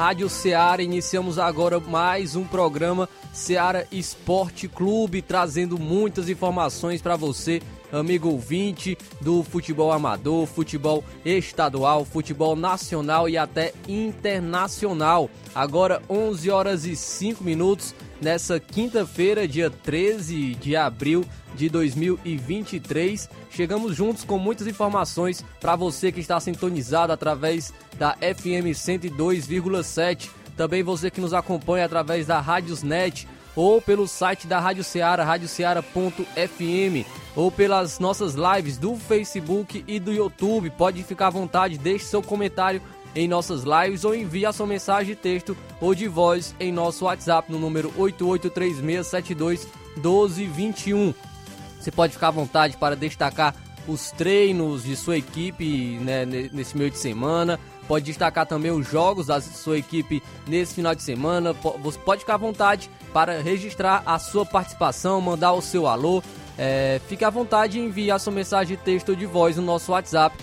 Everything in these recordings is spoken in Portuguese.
Rádio Ceará, iniciamos agora mais um programa Ceará Esporte Clube, trazendo muitas informações para você, amigo ouvinte do futebol amador, futebol estadual, futebol nacional e até internacional. Agora 11 horas e 5 minutos nessa quinta-feira, dia 13 de abril de 2023. Chegamos juntos com muitas informações para você que está sintonizado através da FM 102,7. Também você que nos acompanha através da Rádiosnet ou pelo site da Rádio Ceará, radioceara.fm, ou pelas nossas lives do Facebook e do YouTube. Pode ficar à vontade, deixe seu comentário em nossas lives ou envie a sua mensagem de texto ou de voz em nosso WhatsApp no número 8836721221. Você pode ficar à vontade para destacar os treinos de sua equipe né, nesse meio de semana. Pode destacar também os jogos da sua equipe nesse final de semana. Você pode ficar à vontade para registrar a sua participação, mandar o seu alô. É, fique à vontade e enviar sua mensagem de texto ou de voz no nosso WhatsApp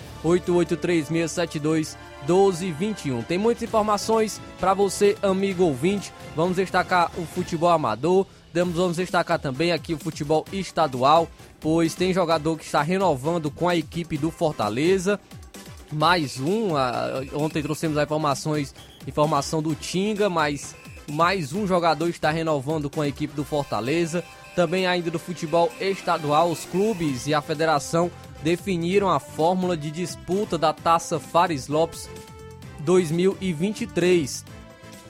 8836721221. Tem muitas informações para você, amigo ouvinte. Vamos destacar o futebol amador Vamos destacar também aqui o futebol estadual, pois tem jogador que está renovando com a equipe do Fortaleza. Mais um, ontem trouxemos a informações, informação do Tinga, mas mais um jogador está renovando com a equipe do Fortaleza. Também ainda do futebol estadual, os clubes e a federação definiram a fórmula de disputa da Taça Fares Lopes 2023.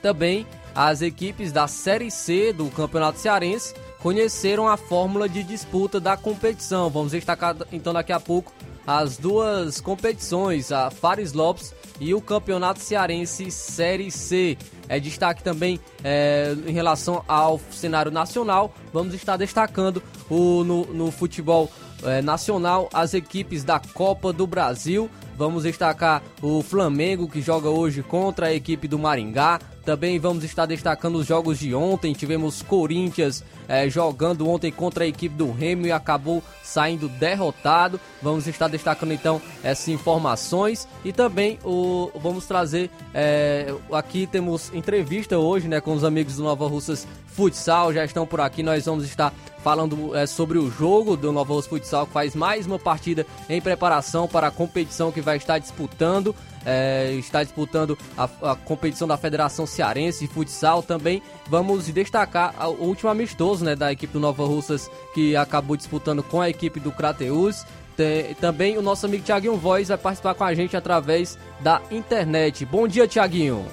Também as equipes da Série C do Campeonato Cearense conheceram a fórmula de disputa da competição. Vamos destacar então daqui a pouco as duas competições, a Fares Lopes e o Campeonato Cearense Série C. É destaque também é, em relação ao cenário nacional. Vamos estar destacando o, no, no futebol é, nacional as equipes da Copa do Brasil. Vamos destacar o Flamengo que joga hoje contra a equipe do Maringá. Também vamos estar destacando os jogos de ontem. Tivemos Corinthians é, jogando ontem contra a equipe do Remo e acabou saindo derrotado. Vamos estar destacando então essas informações e também o, vamos trazer é, aqui temos entrevista hoje né, com os amigos do Nova Russas Futsal. Já estão por aqui. Nós vamos estar falando é, sobre o jogo do Nova Russas Futsal que faz mais uma partida em preparação para a competição que vai estar disputando é, está disputando a, a, competição da Federação Cearense de Futsal. Também vamos destacar o último amistoso né, da equipe do Nova Russas que acabou disputando com a equipe do Crateus. Tem, também o nosso amigo Tiaguinho Voz vai participar com a gente através da internet. Bom dia, Tiaguinho.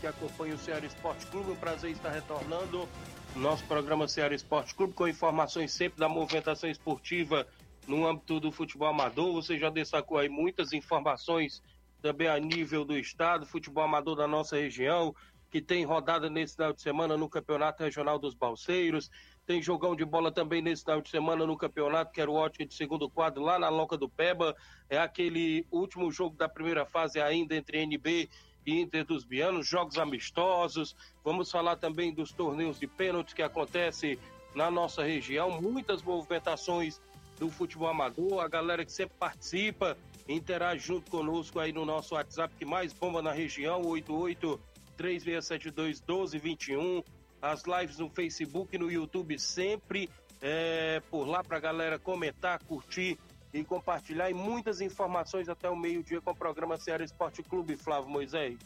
Que acompanham o Ceará Esporte Clube. Um prazer estar retornando nosso programa Ceará Esporte Clube com informações sempre da movimentação esportiva no âmbito do futebol amador. Você já destacou aí muitas informações também a nível do estado, futebol amador da nossa região, que tem rodada nesse final de semana no Campeonato Regional dos Balseiros. Tem jogão de bola também nesse final de semana no campeonato, que era o ótimo de segundo quadro lá na Loca do Peba. É aquele último jogo da primeira fase ainda entre NB e Inter dos Bianos, jogos amistosos. Vamos falar também dos torneios de pênaltis que acontecem na nossa região. Muitas movimentações do futebol amador, a galera que sempre participa, interage junto conosco aí no nosso WhatsApp que mais bomba na região, 88 3672 1221. as lives no Facebook e no YouTube sempre é, por lá para a galera comentar, curtir e compartilhar. E muitas informações até o meio-dia com o programa Ceará Esporte Clube, Flávio Moisés.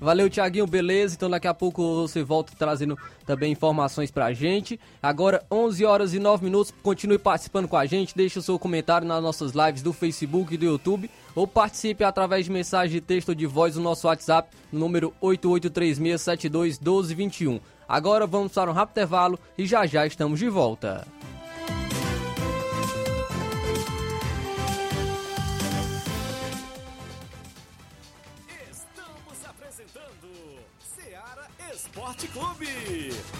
Valeu, Tiaguinho, beleza? Então daqui a pouco você volta trazendo também informações pra gente. Agora, 11 horas e 9 minutos. Continue participando com a gente. Deixe o seu comentário nas nossas lives do Facebook e do YouTube. Ou participe através de mensagem de texto ou de voz no nosso WhatsApp, número 8836721221. Agora vamos para um rápido intervalo e já já estamos de volta. Esporte Clube.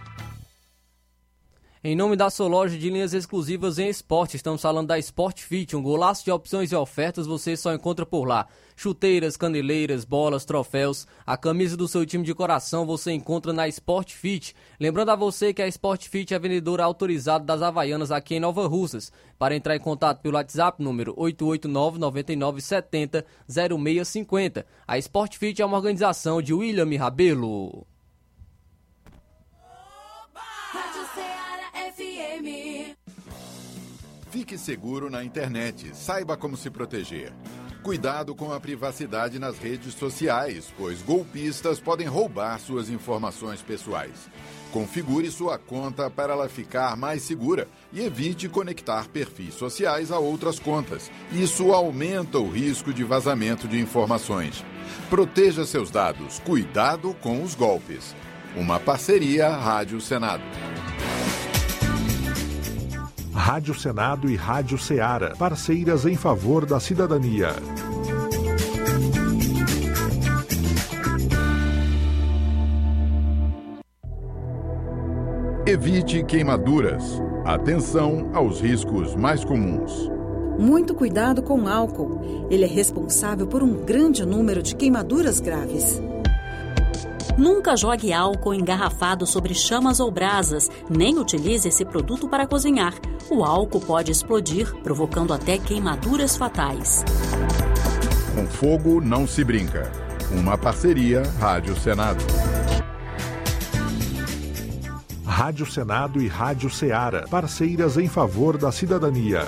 Em nome da sua loja de linhas exclusivas em esporte, estamos falando da Sport Fit, um golaço de opções e ofertas você só encontra por lá. Chuteiras, caneleiras, bolas, troféus, a camisa do seu time de coração você encontra na Sport Fit. Lembrando a você que a Sport Fit é vendedora autorizada das Havaianas aqui em Nova Russas. Para entrar em contato pelo WhatsApp, número 889 9970 0650. A Sport Fit é uma organização de William Rabelo. Fique seguro na internet. Saiba como se proteger. Cuidado com a privacidade nas redes sociais, pois golpistas podem roubar suas informações pessoais. Configure sua conta para ela ficar mais segura e evite conectar perfis sociais a outras contas. Isso aumenta o risco de vazamento de informações. Proteja seus dados. Cuidado com os golpes. Uma parceria Rádio Senado. Rádio Senado e Rádio Ceará, parceiras em favor da cidadania. Evite queimaduras. Atenção aos riscos mais comuns. Muito cuidado com álcool. Ele é responsável por um grande número de queimaduras graves. Nunca jogue álcool engarrafado sobre chamas ou brasas, nem utilize esse produto para cozinhar. O álcool pode explodir, provocando até queimaduras fatais. Com fogo não se brinca. Uma parceria Rádio Senado. Rádio Senado e Rádio Ceará, parceiras em favor da cidadania.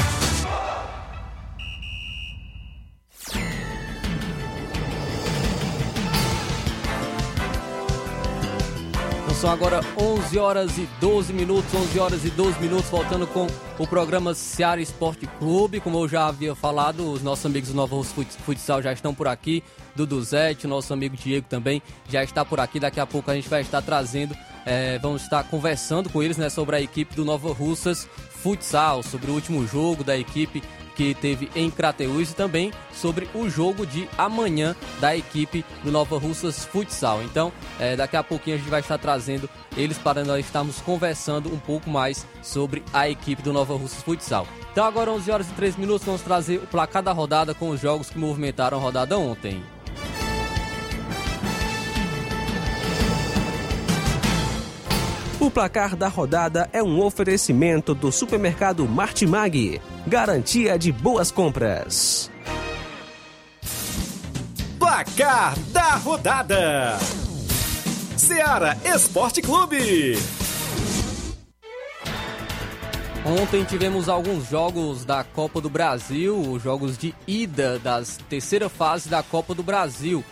São agora 11 horas e 12 minutos, 11 horas e 12 minutos, voltando com o programa Seara Esporte Clube. Como eu já havia falado, os nossos amigos do Novo Futsal já estão por aqui. Dudu Zete, nosso amigo Diego também já está por aqui. Daqui a pouco a gente vai estar trazendo, é, vamos estar conversando com eles né, sobre a equipe do Nova Russas Futsal, sobre o último jogo da equipe que teve em Crateús e também sobre o jogo de amanhã da equipe do Nova Russas Futsal. Então, é, daqui a pouquinho a gente vai estar trazendo eles para nós estarmos conversando um pouco mais sobre a equipe do Nova Russas Futsal. Então, agora 11 horas e 3 minutos, vamos trazer o placar da rodada com os jogos que movimentaram a rodada ontem. O placar da rodada é um oferecimento do supermercado Martimag. Garantia de boas compras. Placar da rodada: Seara Esporte Clube. Ontem tivemos alguns jogos da Copa do Brasil, os jogos de ida das terceira fase da Copa do Brasil.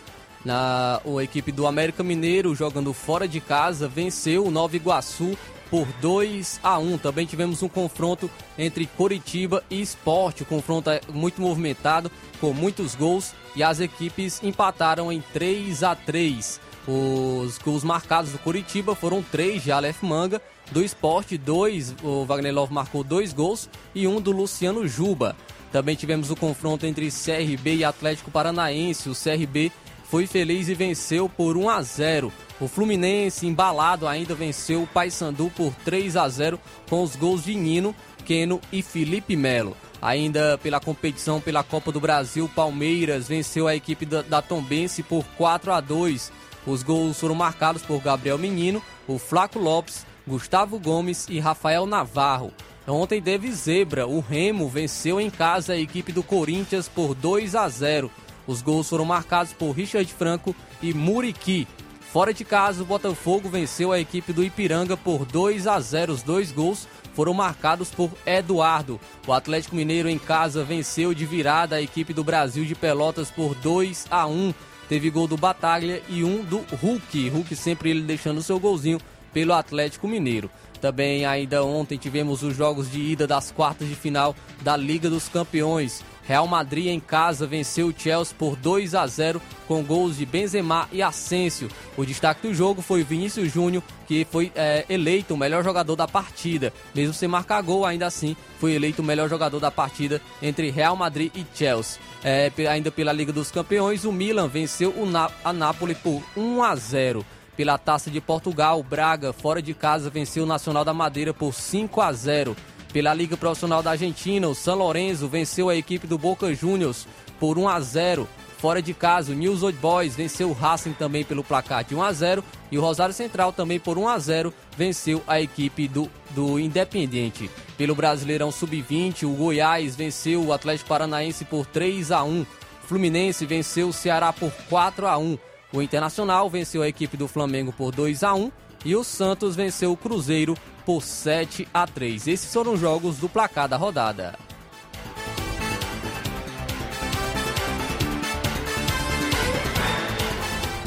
Na, a equipe do América Mineiro, jogando fora de casa, venceu o Nova Iguaçu por 2 a 1. Também tivemos um confronto entre Coritiba e Esporte. O confronto é muito movimentado, com muitos gols, e as equipes empataram em 3 a 3. Os gols marcados do Coritiba foram três de Aleph Manga, do Esporte, dois, o Wagner Love marcou dois gols e um do Luciano Juba. Também tivemos o confronto entre CRB e Atlético Paranaense. O CRB foi feliz e venceu por 1 a 0. O Fluminense, embalado, ainda venceu o Paysandu por 3 a 0 com os gols de Nino, Keno e Felipe Melo. Ainda pela competição pela Copa do Brasil, Palmeiras venceu a equipe da, da Tombense por 4 a 2. Os gols foram marcados por Gabriel Menino, o Flaco Lopes, Gustavo Gomes e Rafael Navarro. Ontem teve zebra, o Remo venceu em casa a equipe do Corinthians por 2 a 0. Os gols foram marcados por Richard Franco e Muriqui. Fora de casa, o Botafogo venceu a equipe do Ipiranga por 2 a 0. Os dois gols foram marcados por Eduardo. O Atlético Mineiro em casa venceu de virada a equipe do Brasil de Pelotas por 2 a 1. Teve gol do Bataglia e um do Hulk. Hulk sempre ele deixando seu golzinho pelo Atlético Mineiro. Também ainda ontem tivemos os jogos de ida das quartas de final da Liga dos Campeões. Real Madrid em casa venceu o Chelsea por 2 a 0 com gols de Benzema e Asensio. O destaque do jogo foi Vinícius Júnior, que foi é, eleito o melhor jogador da partida. Mesmo sem marcar gol, ainda assim foi eleito o melhor jogador da partida entre Real Madrid e Chelsea. É, ainda pela Liga dos Campeões, o Milan venceu o Na a Napoli por 1 a 0. Pela Taça de Portugal, o Braga, fora de casa, venceu o Nacional da Madeira por 5 a 0. Pela Liga Profissional da Argentina, o San Lorenzo venceu a equipe do Boca Juniors por 1 a 0. Fora de casa, o News Old Boys venceu o Racing também pelo placar de 1 a 0 e o Rosário Central também por 1 a 0 venceu a equipe do, do Independiente. Pelo Brasileirão Sub-20, o Goiás venceu o Atlético Paranaense por 3 a 1. O Fluminense venceu o Ceará por 4 a 1. O Internacional venceu a equipe do Flamengo por 2 a 1 e o Santos venceu o Cruzeiro por 7 a 3. Esses foram os jogos do placar da rodada.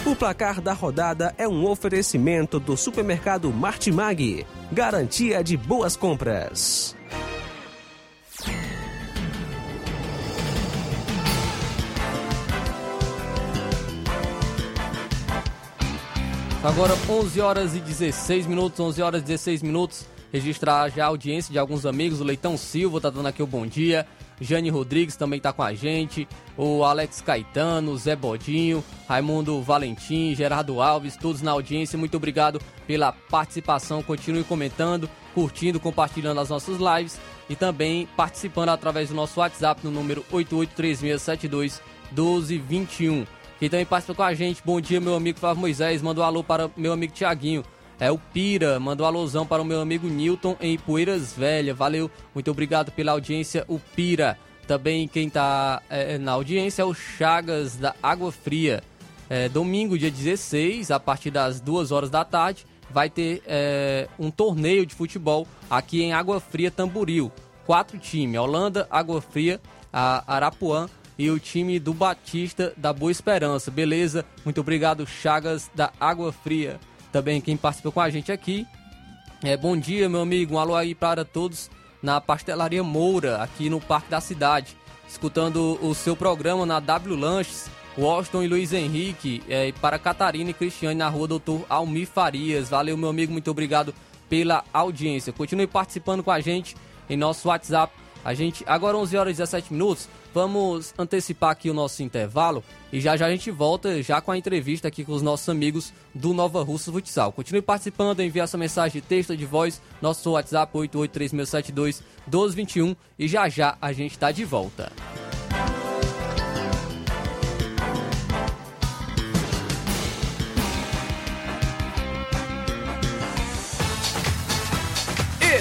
O placar da rodada é um oferecimento do supermercado Martimag, garantia de boas compras. Agora 11 horas e 16 minutos, 11 horas e 16 minutos. Registrar já a audiência de alguns amigos. O Leitão Silva tá dando aqui o bom dia. Jane Rodrigues também tá com a gente. O Alex Caetano, Zé Bodinho, Raimundo Valentim, Gerardo Alves, todos na audiência. Muito obrigado pela participação. Continue comentando, curtindo, compartilhando as nossas lives e também participando através do nosso WhatsApp no número 883672 1221. Quem também participa com a gente, bom dia, meu amigo Flávio Moisés. Manda um alô para meu amigo Tiaguinho. É o Pira, manda um alôzão para o meu amigo Newton em Poeiras Velha. Valeu, muito obrigado pela audiência, o Pira. Também quem está é, na audiência é o Chagas da Água Fria. É, domingo, dia 16, a partir das 2 horas da tarde, vai ter é, um torneio de futebol aqui em Água Fria, Tamboril. Quatro times: Holanda, Água Fria, Arapuã e o time do Batista da Boa Esperança. Beleza? Muito obrigado, Chagas da Água Fria. Também quem participou com a gente aqui. É, bom dia, meu amigo. Um alô aí para todos na Pastelaria Moura, aqui no Parque da Cidade. Escutando o seu programa na W Lanches. Washington e Luiz Henrique, é, para Catarina e Cristiane na rua Doutor Almir Farias. Valeu, meu amigo, muito obrigado pela audiência. Continue participando com a gente em nosso WhatsApp. A gente, agora 11 horas e 17 minutos, Vamos antecipar aqui o nosso intervalo e já já a gente volta já com a entrevista aqui com os nossos amigos do Nova Russa Futsal. Continue participando, envie sua mensagem de texto de voz, nosso WhatsApp 8836721221 e já já a gente está de volta.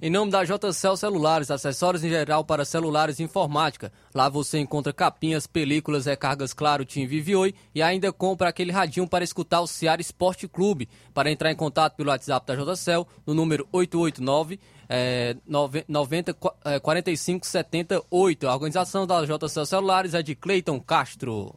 Em nome da JCL Celulares, acessórios em geral para celulares e informática. Lá você encontra capinhas, películas, recargas Claro, Tim Vivi Oi e ainda compra aquele radinho para escutar o Ceará Esporte Clube. Para entrar em contato pelo WhatsApp da JCL, no número 889 é, 90 é, 45 78. A organização da JCL Celulares é de Cleiton Castro.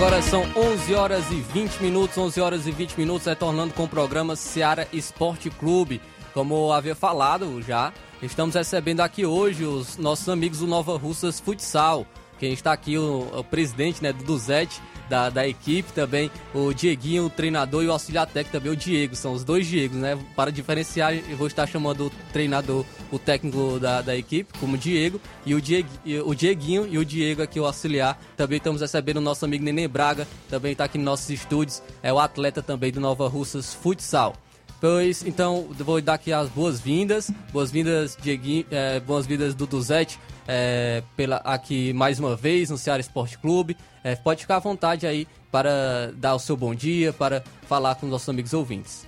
Agora são 11 horas e 20 minutos, 11 horas e 20 minutos, retornando com o programa Seara Esporte Clube. Como eu havia falado já, estamos recebendo aqui hoje os nossos amigos do Nova Russas Futsal. Quem está aqui, o, o presidente né, do Duzete, da, da equipe também, o Dieguinho, o treinador e o auxiliar técnico também, o Diego. São os dois Diegos, né? Para diferenciar, eu vou estar chamando o treinador, o técnico da, da equipe, como Diego, e o, Diego, e o Dieguinho e o Diego aqui, o auxiliar. Também estamos recebendo o nosso amigo Nenê Braga, também está aqui nos nossos estúdios, é o atleta também do Nova Russas Futsal. Pois, então, vou dar aqui as boas-vindas. Boas-vindas, Dieguinho, é, boas-vindas do Duzete, é, pela, aqui mais uma vez no Ceará Esporte Clube. É, pode ficar à vontade aí para dar o seu bom dia, para falar com os nossos amigos ouvintes.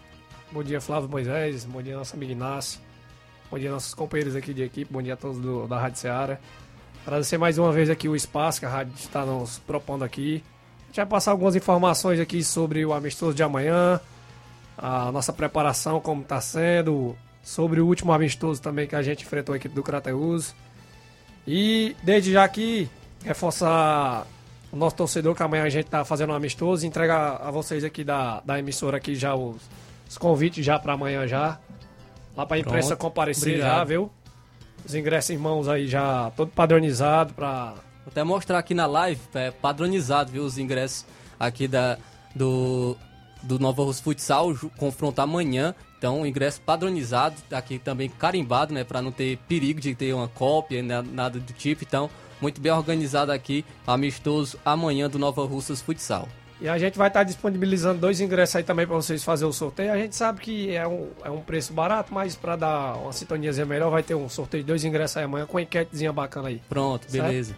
Bom dia, Flávio Moisés. Bom dia, nosso amigo Inácio. Bom dia, nossos companheiros aqui de equipe. Bom dia a todos do, da Rádio Ceará. Agradecer mais uma vez aqui o espaço que a rádio está nos propondo aqui. A gente vai passar algumas informações aqui sobre o amistoso de amanhã, a nossa preparação, como está sendo, sobre o último amistoso também que a gente enfrentou a equipe do Crateus. E desde já aqui, reforçar o nosso torcedor que amanhã a gente está fazendo um amistoso e entregar a vocês aqui da, da emissora aqui já os, os convites já para amanhã já. Lá para a imprensa Pronto. comparecer Obrigado. já, viu? Os ingressos irmãos aí já todo padronizado para Vou até mostrar aqui na live, é padronizado, viu, os ingressos aqui da, do, do Nova Rus Futsal, confronto amanhã. Então, o ingresso padronizado, aqui também carimbado, né, para não ter perigo de ter uma cópia, né, nada do tipo. Então, muito bem organizado aqui, amistoso amanhã do Nova Russas Futsal. E a gente vai estar disponibilizando dois ingressos aí também para vocês fazer o sorteio. A gente sabe que é um, é um preço barato, mas para dar uma sintoniazinha melhor, vai ter um sorteio de dois ingressos aí amanhã com uma enquetezinha bacana aí. Pronto, Certo? beleza.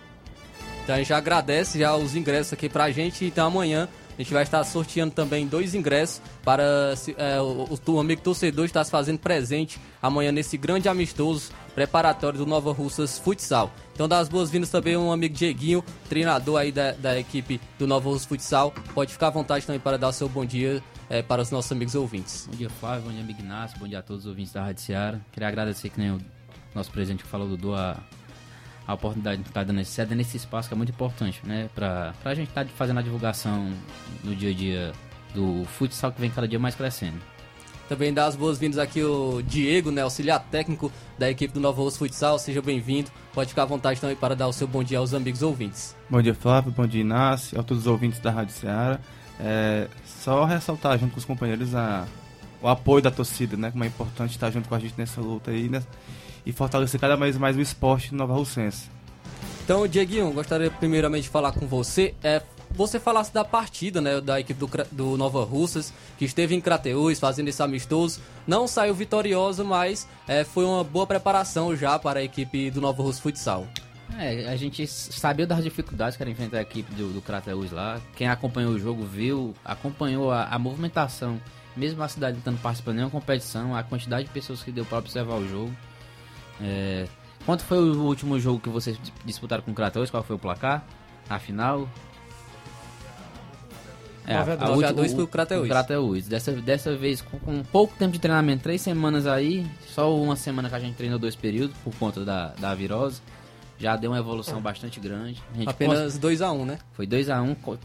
Então a gente já agradece já os ingressos aqui pra gente. Então amanhã a gente vai estar sorteando também dois ingressos para é, o, o, amigo torcedor estar se fazendo presente amanhã nesse grande amistoso preparatório do Nova Russas Futsal. Então dá as boas-vindas também um amigo Dieguinho, treinador aí da, da equipe do Nova Russas Futsal. Pode ficar à vontade também para dar o seu bom dia é, para os nossos amigos ouvintes. Bom dia, Flávio. Bom dia, amigo Ignacio. Bom dia a todos os ouvintes da Rádio Seara. Queria agradecer, que nem o nosso presidente que falou, Dudu, a, a oportunidade de estar dando esse, cedendo esse espaço que é muito importante, né? Pra, pra gente estar fazendo a divulgação no dia a dia do futsal que vem cada dia mais crescendo. Também dá as boas-vindas aqui o Diego, né, auxiliar técnico da equipe do Nova Russa Futsal. Seja bem-vindo. Pode ficar à vontade também para dar o seu bom dia aos amigos ouvintes. Bom dia, Flávio. Bom dia, Inácio. A todos os ouvintes da Rádio Ceará. É, só ressaltar junto com os companheiros a, o apoio da torcida, né? Como é importante estar junto com a gente nessa luta aí né, e fortalecer cada vez mais o esporte Nova Russense. Então, Dieguinho, gostaria primeiramente de falar com você. É, você falasse da partida né, da equipe do, do Nova Russas, que esteve em Crateús fazendo esse amistoso. Não saiu vitoriosa, mas é, foi uma boa preparação já para a equipe do Nova Russa Futsal. É, a gente sabia das dificuldades que era enfrentar a equipe do, do Crateus lá. Quem acompanhou o jogo viu, acompanhou a, a movimentação. Mesmo a cidade não estando participando de nenhuma competição, a quantidade de pessoas que deu para observar o jogo. É, quanto foi o último jogo que vocês disputaram com o Crateus? Qual foi o placar? A final? É, 9 a 2 pro Crateus. Crateus. Dessa, dessa vez, com, com pouco tempo de treinamento, três semanas aí, só uma semana que a gente treinou dois períodos por conta da, da virose. Já deu uma evolução bastante grande. Apenas 2x1, um, né? Foi 2x1. Um.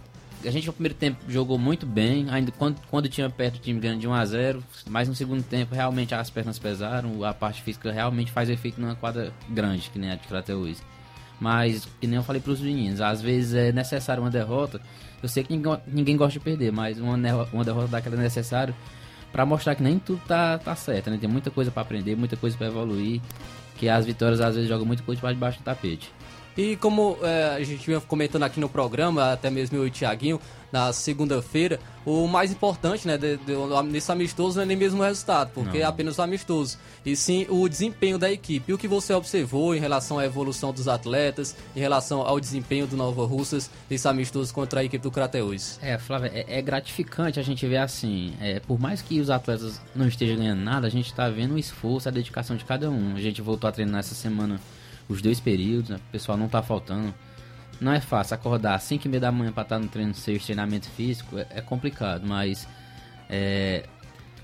A gente no primeiro tempo jogou muito bem, ainda quando, quando tinha perto o time ganhando de 1x0, mas no segundo tempo realmente as pernas pesaram, a parte física realmente faz efeito numa quadra grande, que nem a de Crateus. Mas, que nem eu falei para os meninos, às vezes é necessário uma derrota. Eu sei que ninguém, ninguém gosta de perder, mas uma, uma derrota daquela é necessário para mostrar que nem tudo tá, tá certo, né? Tem muita coisa para aprender, muita coisa para evoluir, que as vitórias às vezes jogam muito coisa para debaixo do tapete. E como é, a gente vinha comentando aqui no programa, até mesmo eu e o Thiaguinho, na segunda-feira, o mais importante, né, de, de, nesse amistoso não é nem mesmo o resultado, porque não. é apenas o amistoso, e sim o desempenho da equipe. E o que você observou em relação à evolução dos atletas, em relação ao desempenho do Nova Russas nesse amistoso contra a equipe do Crateus? É, Flávio, é, é, gratificante a gente ver assim, é, por mais que os atletas não estejam ganhando nada, a gente está vendo o esforço, a dedicação de cada um. A gente voltou a treinar essa semana os dois períodos, né? o pessoal não está faltando não é fácil acordar às 5 e meia da manhã para estar no treino seu treinamento físico, é, é, complicado, mas é,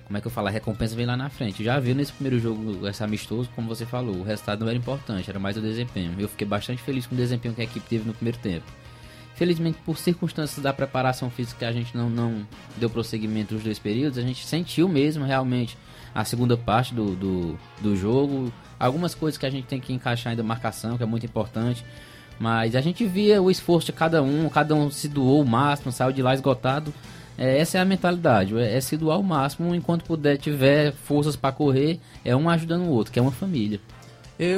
como é que eu falo? A recompensa vem lá na frente. Já viu nesse primeiro jogo, esse amistoso, como você falou, o resultado não era importante, era mais o desempenho. Eu fiquei bastante feliz com o desempenho que a equipe teve no primeiro tempo. Felizmente, por circunstâncias da preparação física a gente não, não deu prosseguimento nos dois períodos, a gente sentiu mesmo realmente a segunda parte do, do, do jogo. Algumas coisas que a gente tem que encaixar ainda marcação, que é muito importante. Mas a gente via o esforço de cada um, cada um se doou o máximo, saiu de lá esgotado. É, essa é a mentalidade, é, é, se doar o máximo enquanto puder, tiver forças para correr, é um ajudando o outro, que é uma família.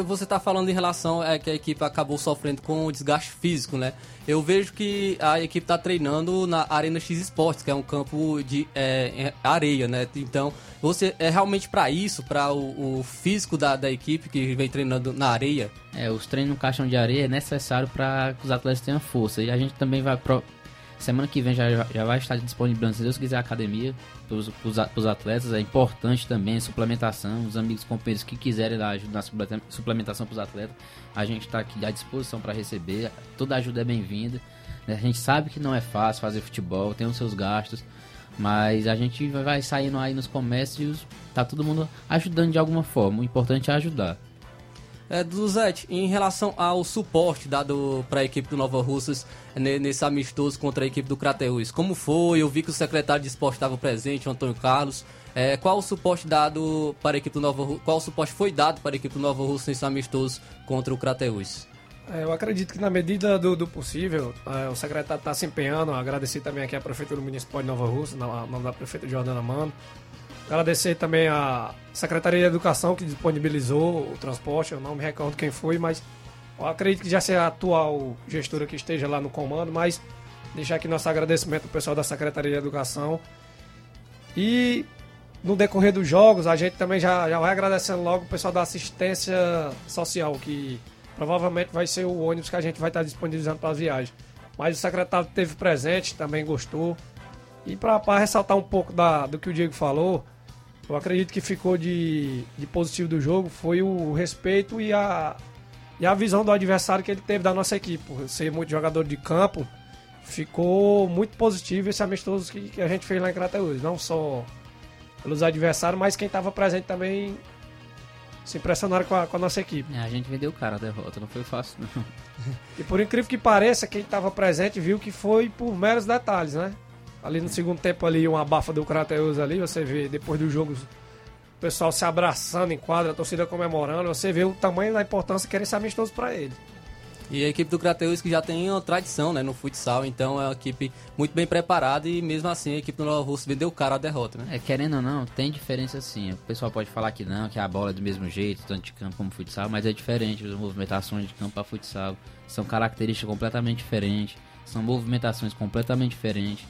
Você está falando em relação é que a equipe acabou sofrendo com o desgaste físico, né? Eu vejo que a equipe está treinando na Arena X Esportes, que é um campo de é, areia, né? Então, você é realmente para isso, para o, o, físico da, da equipe que vem treinando na areia? É, os treinos no caixão de areia é necessário para que os atletas tenham força. E a gente também vai pro, Semana que vem já, já vai estar disponível, se Deus quiser, a academia para os atletas. É importante também suplementação. Os amigos companheiros que quiserem dar ajuda na suplementação para os atletas, a gente está aqui à disposição para receber. Toda ajuda é bem-vinda. A gente sabe que não é fácil fazer futebol, tem os seus gastos. Mas a gente vai saindo aí nos comércios, tá todo mundo ajudando de alguma forma. O importante é ajudar. É, Duzete, em relação ao suporte dado para a equipe do Nova Russas nesse amistoso contra a equipe do Crateus, como foi? Eu vi que o secretário de esporte estava presente, o Antônio Carlos. É, qual o suporte dado para a equipe do Nova Qual suporte foi dado para a equipe do Nova Russa nesse amistoso contra o Crateus? É, eu acredito que na medida do, do possível, é, o secretário está se empenhando. Agradecer também aqui a Prefeitura Municipal de Nova Russa, na nome da prefeita Jordana Mano Agradecer também a Secretaria de Educação que disponibilizou o transporte, eu não me recordo quem foi, mas acredito que já seja a atual gestora que esteja lá no comando, mas deixar aqui nosso agradecimento ao pessoal da Secretaria de Educação. E no decorrer dos jogos, a gente também já, já vai agradecendo logo o pessoal da assistência social, que provavelmente vai ser o ônibus que a gente vai estar disponibilizando para as viagens. Mas o secretário esteve presente, também gostou. E para ressaltar um pouco da, do que o Diego falou, eu acredito que ficou de, de positivo do jogo foi o respeito e a, e a visão do adversário que ele teve da nossa equipe. Por ser muito jogador de campo, ficou muito positivo esse amistoso que, que a gente fez lá em Crateus. Não só pelos adversários, mas quem estava presente também se impressionaram com a, com a nossa equipe. É, a gente vendeu o cara a derrota, não foi fácil não. e por incrível que pareça, quem estava presente viu que foi por meros detalhes, né? Ali no segundo tempo ali, uma abafa do Crateus ali, você vê depois dos jogos o pessoal se abraçando em quadra, a torcida comemorando, você vê o tamanho da importância que era esse amistoso para ele. E a equipe do Crateus que já tem uma tradição né, no futsal, então é uma equipe muito bem preparada e mesmo assim a equipe do Nova Russo vendeu cara a derrota, né? É, querendo ou não, tem diferença sim. O pessoal pode falar que não, que a bola é do mesmo jeito, tanto de campo como futsal, mas é diferente. As movimentações de campo para futsal são características completamente diferentes, são movimentações completamente diferentes.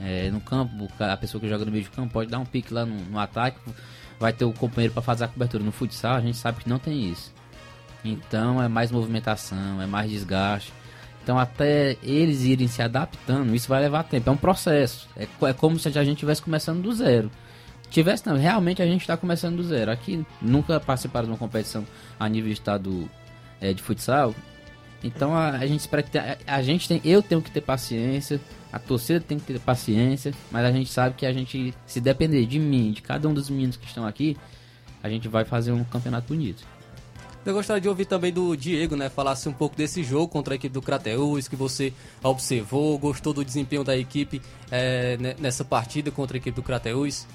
É, no campo, a pessoa que joga no meio de campo pode dar um pique lá no, no ataque, vai ter o companheiro para fazer a cobertura. No futsal, a gente sabe que não tem isso. Então é mais movimentação, é mais desgaste. Então até eles irem se adaptando, isso vai levar tempo. É um processo. É, é como se a gente estivesse começando do zero. Tivesse não, realmente a gente está começando do zero. Aqui nunca participaram de uma competição a nível de estado é, de futsal. Então a, a gente espera que a, a gente tem, eu tenho que ter paciência, a torcida tem que ter paciência, mas a gente sabe que a gente, se depender de mim, de cada um dos meninos que estão aqui, a gente vai fazer um campeonato bonito. Eu gostaria de ouvir também do Diego, né? Falasse um pouco desse jogo contra a equipe do Crateus, que você observou, gostou do desempenho da equipe é, nessa partida contra a equipe do Crateus.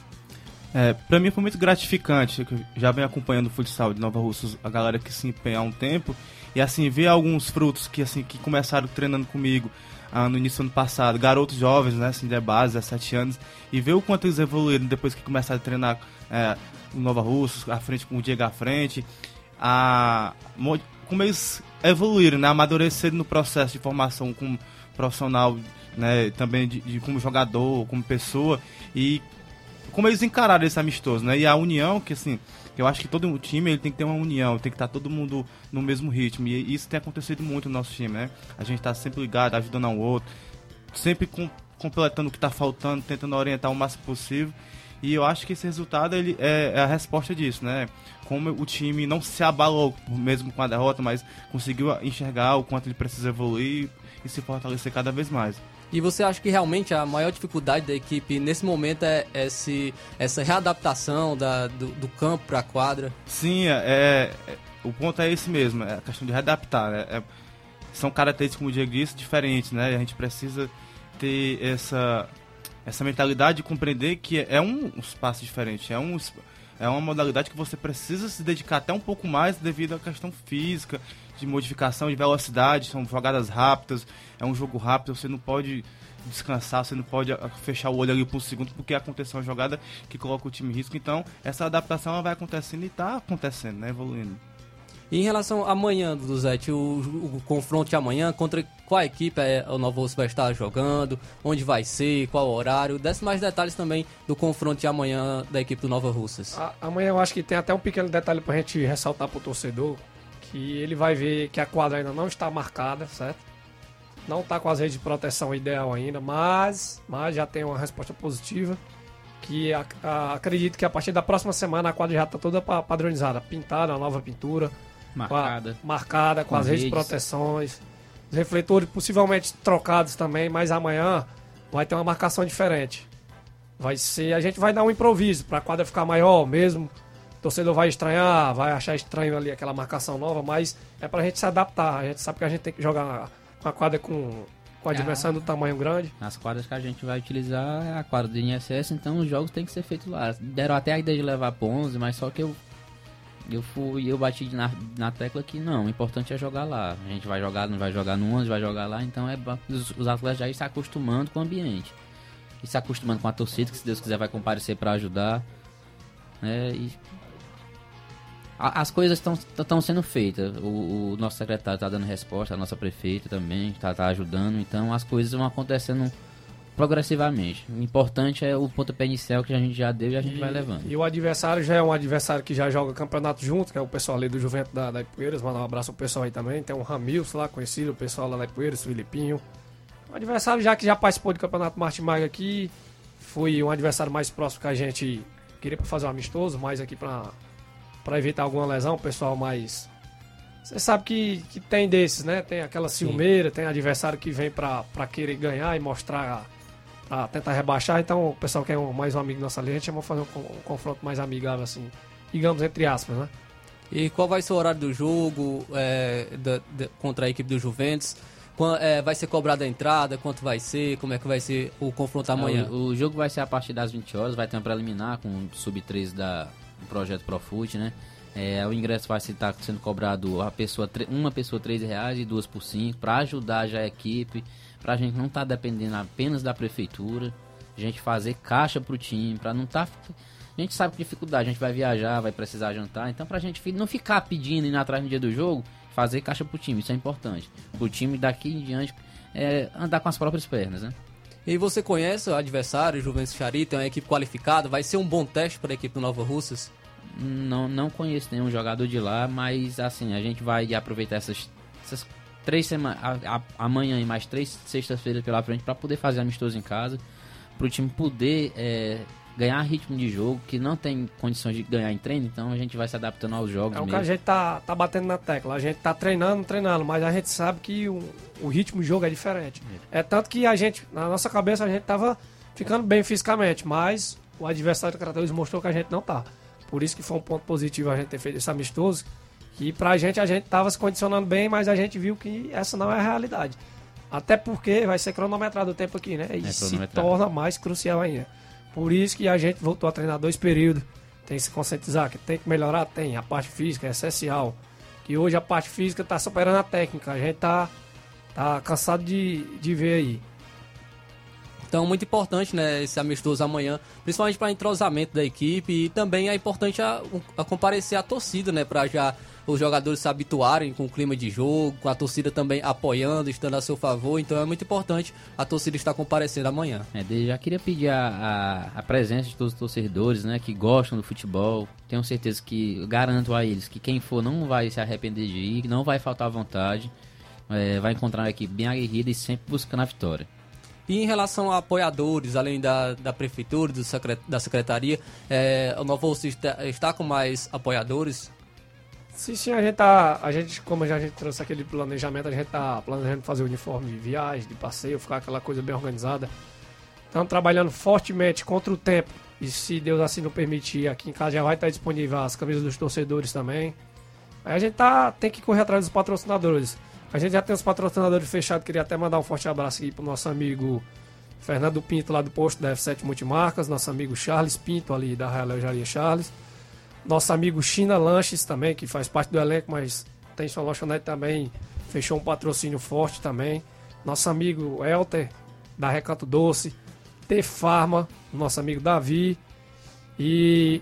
É, pra mim foi muito gratificante, já venho acompanhando o futsal de Nova Russa, a galera que se empenha há um tempo, e assim, ver alguns frutos que assim que começaram treinando comigo ah, no início do ano passado, garotos jovens, né, assim, de base, 17 anos, e ver o quanto eles evoluíram depois que começaram a treinar é, no Nova Russa, à frente com o Diego à frente, a como eles evoluíram, né, amadureceram no processo de formação como profissional, né, também de, de como jogador, como pessoa. E como eles encararam esse amistoso, né? E a união que assim, eu acho que todo time ele tem que ter uma união, tem que estar todo mundo no mesmo ritmo. E isso tem acontecido muito no nosso time, né? A gente está sempre ligado, ajudando ao outro, sempre com, completando o que está faltando, tentando orientar o máximo possível. E eu acho que esse resultado ele é, é, a resposta disso, né? Como o time não se abalou mesmo com a derrota, mas conseguiu enxergar o quanto ele precisa evoluir e se fortalecer cada vez mais. E você acha que realmente a maior dificuldade da equipe nesse momento é esse, essa readaptação da, do, do campo para a quadra? Sim, é, é, o ponto é esse mesmo, é a questão de readaptar. Né? É, são características, como o Diego disse, diferentes, né? A gente precisa ter essa, essa mentalidade de compreender que é um espaço diferente, é, um, é uma modalidade que você precisa se dedicar até um pouco mais devido à questão física, de modificação, de velocidade, são jogadas rápidas, é um jogo rápido, você não pode descansar, você não pode ah, fechar o olho ali por um segundo, porque aconteceu uma jogada que coloca o time em risco. Então, essa adaptação ela vai acontecendo e está acontecendo, né? Evoluindo. E em relação amanhã, Duzete, o, o, o, confronto de amanhã, contra qual equipe é, o Novo Osso vai estar jogando, onde vai ser, qual horário, desce mais detalhes também do confronto de amanhã da equipe do Nova Russas. A, amanhã eu acho que tem até um pequeno detalhe pra gente ressaltar pro torcedor, que ele vai ver que a quadra ainda não está marcada, certo? Não está com as redes de proteção ideal ainda, mas, mas já tem uma resposta positiva. Que a, a, acredito que a partir da próxima semana a quadra já está toda padronizada, pintada, nova pintura, marcada, com a, marcada com, com as redes de proteções, os refletores possivelmente trocados também, mas amanhã vai ter uma marcação diferente. Vai ser, a gente vai dar um improviso para a quadra ficar maior mesmo. Torcedor vai estranhar, vai achar estranho ali aquela marcação nova, mas é para a gente se adaptar. A gente sabe que a gente tem que jogar uma quadra com, com adversário é, do tamanho grande. As quadras que a gente vai utilizar é a quadra do INSS, então os jogos tem que ser feitos lá. Deram até a ideia de levar para 11, mas só que eu eu fui eu bati na, na tecla que não, o importante é jogar lá. A gente vai jogar, não vai jogar no 11, vai jogar lá, então é os, os atletas já estão se acostumando com o ambiente. E se acostumando com a torcida, que se Deus quiser vai comparecer para ajudar. Né? E as coisas estão sendo feitas. O, o, nosso secretário está dando resposta, a nossa prefeita também está tá ajudando. Então as coisas vão acontecendo progressivamente. O importante é o pontapé inicial que a gente já deu e a gente e, vai levando. E o adversário já é um adversário que já joga campeonato junto, que é o pessoal ali do Juventus da, da Ipueiras. Mandar um abraço pro pessoal aí também. Tem o Ramils lá, conhecido, o pessoal lá da Ipueiras, o Filipinho. Um adversário já que já participou do campeonato Martimag aqui. Foi um adversário mais próximo que a gente queria fazer um amistoso, mais aqui para para evitar alguma lesão, o pessoal mais. Você sabe que, que tem desses, né? Tem aquela ciumeira, Sim. tem adversário que vem para querer ganhar e mostrar, pra tentar rebaixar. Então o pessoal quer um, mais um amigo nossa ali, a gente chama fazer um, um, confronto mais amigável, assim, digamos entre aspas, né? E qual vai ser o horário do jogo é, da, da, contra a equipe do Juventus? é, vai ser cobrada a entrada? Quanto vai ser? Como é que vai ser o confronto amanhã? É, o, o, jogo vai ser a partir das 20 horas, vai ter um preliminar com o sub-3 da, o projeto Profute, né? É, o ingresso vai estar sendo cobrado a pessoa, uma pessoa R$ reais e duas por cinco para ajudar já a equipe, para a gente não estar tá dependendo apenas da prefeitura, a gente fazer caixa para o time, para não estar... Tá, a gente sabe que dificuldade, a gente vai viajar, vai precisar jantar, então para a gente não ficar pedindo e indo atrás no dia do jogo, fazer caixa para o time, isso é importante. Para o time daqui em diante é, andar com as próprias pernas, né? E você conhece o adversário, Juventus Charita, é uma equipe qualificada, vai ser um bom teste para a equipe do Nova Russas? não, não conheço nenhum jogador de lá, mas assim, a gente vai aproveitar essas, essas três semanas, amanhã e mais três sextas-feiras pela frente para poder fazer amistoso em casa, para o time poder é, ganhar ritmo de jogo, que não tem condições de ganhar em treino, então a gente vai se adaptando aos jogos. É o mesmo. que a gente tá, tá batendo na tecla. A gente tá treinando, treinando, mas a gente sabe que o, o ritmo de jogo é diferente. É. é tanto que a gente, na nossa cabeça, a gente tava ficando bem fisicamente, mas o adversário do Crateus mostrou que a gente não tá. Por isso que foi um ponto positivo a gente ter feito esse amistoso. E pra gente, a gente tava se condicionando bem, mas a gente viu que essa não é a realidade. Até porque vai ser cronometrado o tempo aqui, né? E é se torna mais crucial ainda. Por isso que a gente voltou a treinar dois períodos. Tem que se conscientizar que tem que melhorar, tem. A parte física é essencial. Que hoje a parte física está superando a técnica. A gente tá, tá cansado de, de ver aí. Então, muito importante, né, esse amistoso amanhã, principalmente para entrosamento da equipe e também é importante a, a comparecer a torcida, né, para já os jogadores se habituarem com o clima de jogo, com a torcida também apoiando, estando a seu favor. Então é muito importante a torcida estar comparecendo amanhã. É, já queria pedir a, a, a, presença de todos os torcedores, né, que gostam do futebol. Tenho certeza que garanto a eles que quem for não vai se arrepender de ir, não vai faltar vontade, é, vai encontrar uma equipe bem aguerrida e sempre buscando a vitória. E em relação a apoiadores, além da, da prefeitura, do secret, da secretaria, é, o Novo está, está com mais apoiadores? Sim, sim, a gente tá. A gente, como já a gente trouxe aquele planejamento, a gente tá planejando fazer uniforme de viagem, de passeio, ficar aquela coisa bem organizada. Estamos trabalhando fortemente contra o tempo. E se Deus assim não permitir, aqui em casa já vai estar disponível as camisas dos torcedores também. Aí a gente tá, tem que correr atrás dos patrocinadores. A gente já tem os patrocinadores fechados. Queria até mandar um forte abraço aqui pro nosso amigo Fernando Pinto, lá do posto da F7 Multimarcas. Nosso amigo Charles Pinto, ali da Realojaria Charles. Nosso amigo China Lanches também, que faz parte do elenco, mas tem sua lanchonete também, fechou um patrocínio forte também. Nosso amigo Elter, da Recanto Doce. T Farma, nosso amigo Davi. E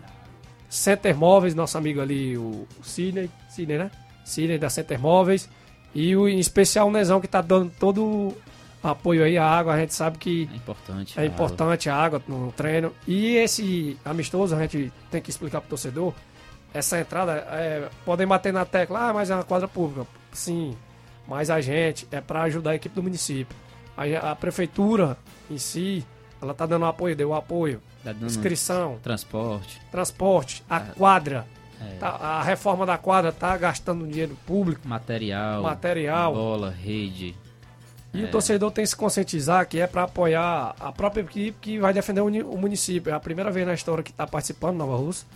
Center Móveis, nosso amigo ali, o Sidney, Sidney, né? Sidney da Center Móveis. E o, em especial o Nezão, que tá dando todo apoio aí à água, a gente sabe que é importante, é a importante água. a água no treino. E esse amistoso, a gente tem que explicar pro torcedor, essa entrada, é, podem bater na tecla, ah, mas é uma quadra pública. Sim, mas a gente é para ajudar a equipe do município. A, a, prefeitura em si, ela tá dando apoio, deu apoio. Tá inscrição. Transporte. Transporte, a é. quadra. É. Tá, a reforma da quadra tá gastando dinheiro público. Material. Material. Bola, rede. E é. o torcedor tem que se conscientizar que é para apoiar a própria equipe que vai defender o município. É a primeira vez na história que está participando Nova Rússia.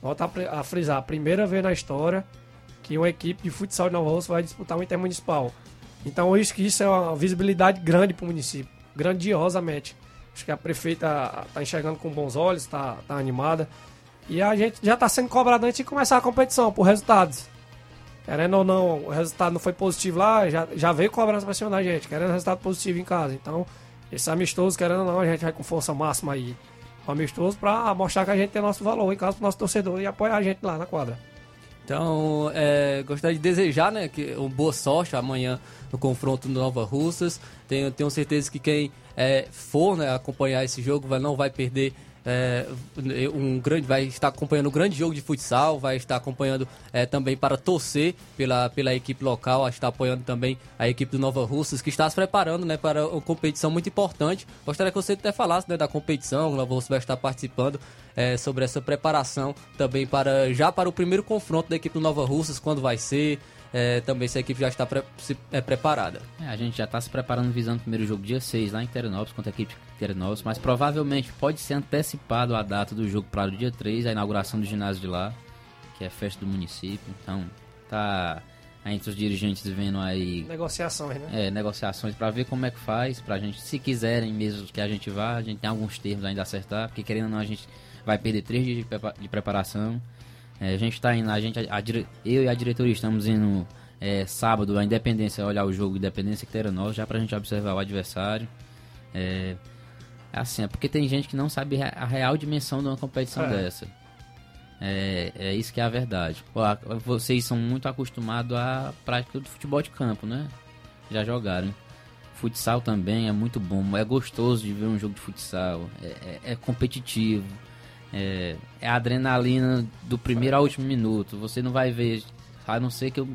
Volta a frisar, a primeira vez na história que uma equipe de futsal de Nova Rússia vai disputar um intermunicipal. Então isso isso é uma visibilidade grande para o município, grandiosamente. Acho que a prefeita está enxergando com bons olhos, está tá animada. E a gente já está sendo cobrado antes de começar a competição por resultados. Querendo ou não, o resultado não foi positivo lá, já, já veio cobrança pra cima da gente, querendo resultado positivo em casa. Então, esse amistoso, querendo ou não, a gente vai com força máxima aí. O amistoso pra mostrar que a gente tem nosso valor em casa pro nosso torcedor e apoiar a gente lá na quadra. Então, é, gostaria de desejar né, que, uma boa sorte amanhã no confronto do Nova Russas. Tenho, tenho certeza que quem é, for né, acompanhar esse jogo vai, não vai perder é, um grande, vai estar acompanhando um grande jogo de futsal, vai estar acompanhando é, também para torcer pela, pela equipe local, estar apoiando também a equipe do Nova Russas, que está se preparando né, para uma competição muito importante. Gostaria que você até falasse né, da competição, o Nova Russas vai estar participando é, sobre essa preparação também para já para o primeiro confronto da equipe do Nova Russas, quando vai ser é, também se a equipe já está pre se, é, preparada. É, a gente já está se preparando visando o primeiro jogo dia 6 lá em Terenópolis contra a equipe de Terenópolis, mas provavelmente pode ser antecipado a data do jogo para o dia 3, a inauguração do ginásio de lá, que é festa do município. Então, tá entre os dirigentes vendo aí negociações, né? É, negociações para ver como é que faz, pra gente, se quiserem mesmo que a gente vá, a gente tem alguns termos ainda a acertar, porque querendo ou não a gente vai perder três dias de preparação. É, a gente está indo, a gente, a, a, eu e a diretoria estamos indo é, sábado a Independência olhar o jogo Independência que era nós, já para a gente observar o adversário. É, é, assim, é porque tem gente que não sabe a real dimensão de uma competição é. dessa. É, é isso que é a verdade. Pô, vocês são muito acostumados à prática do futebol de campo, né? Já jogaram. Futsal também é muito bom, é gostoso de ver um jogo de futsal, é, é, é competitivo É, é a adrenalina do primeiro ao último minuto. Você não vai ver, a não ser que eu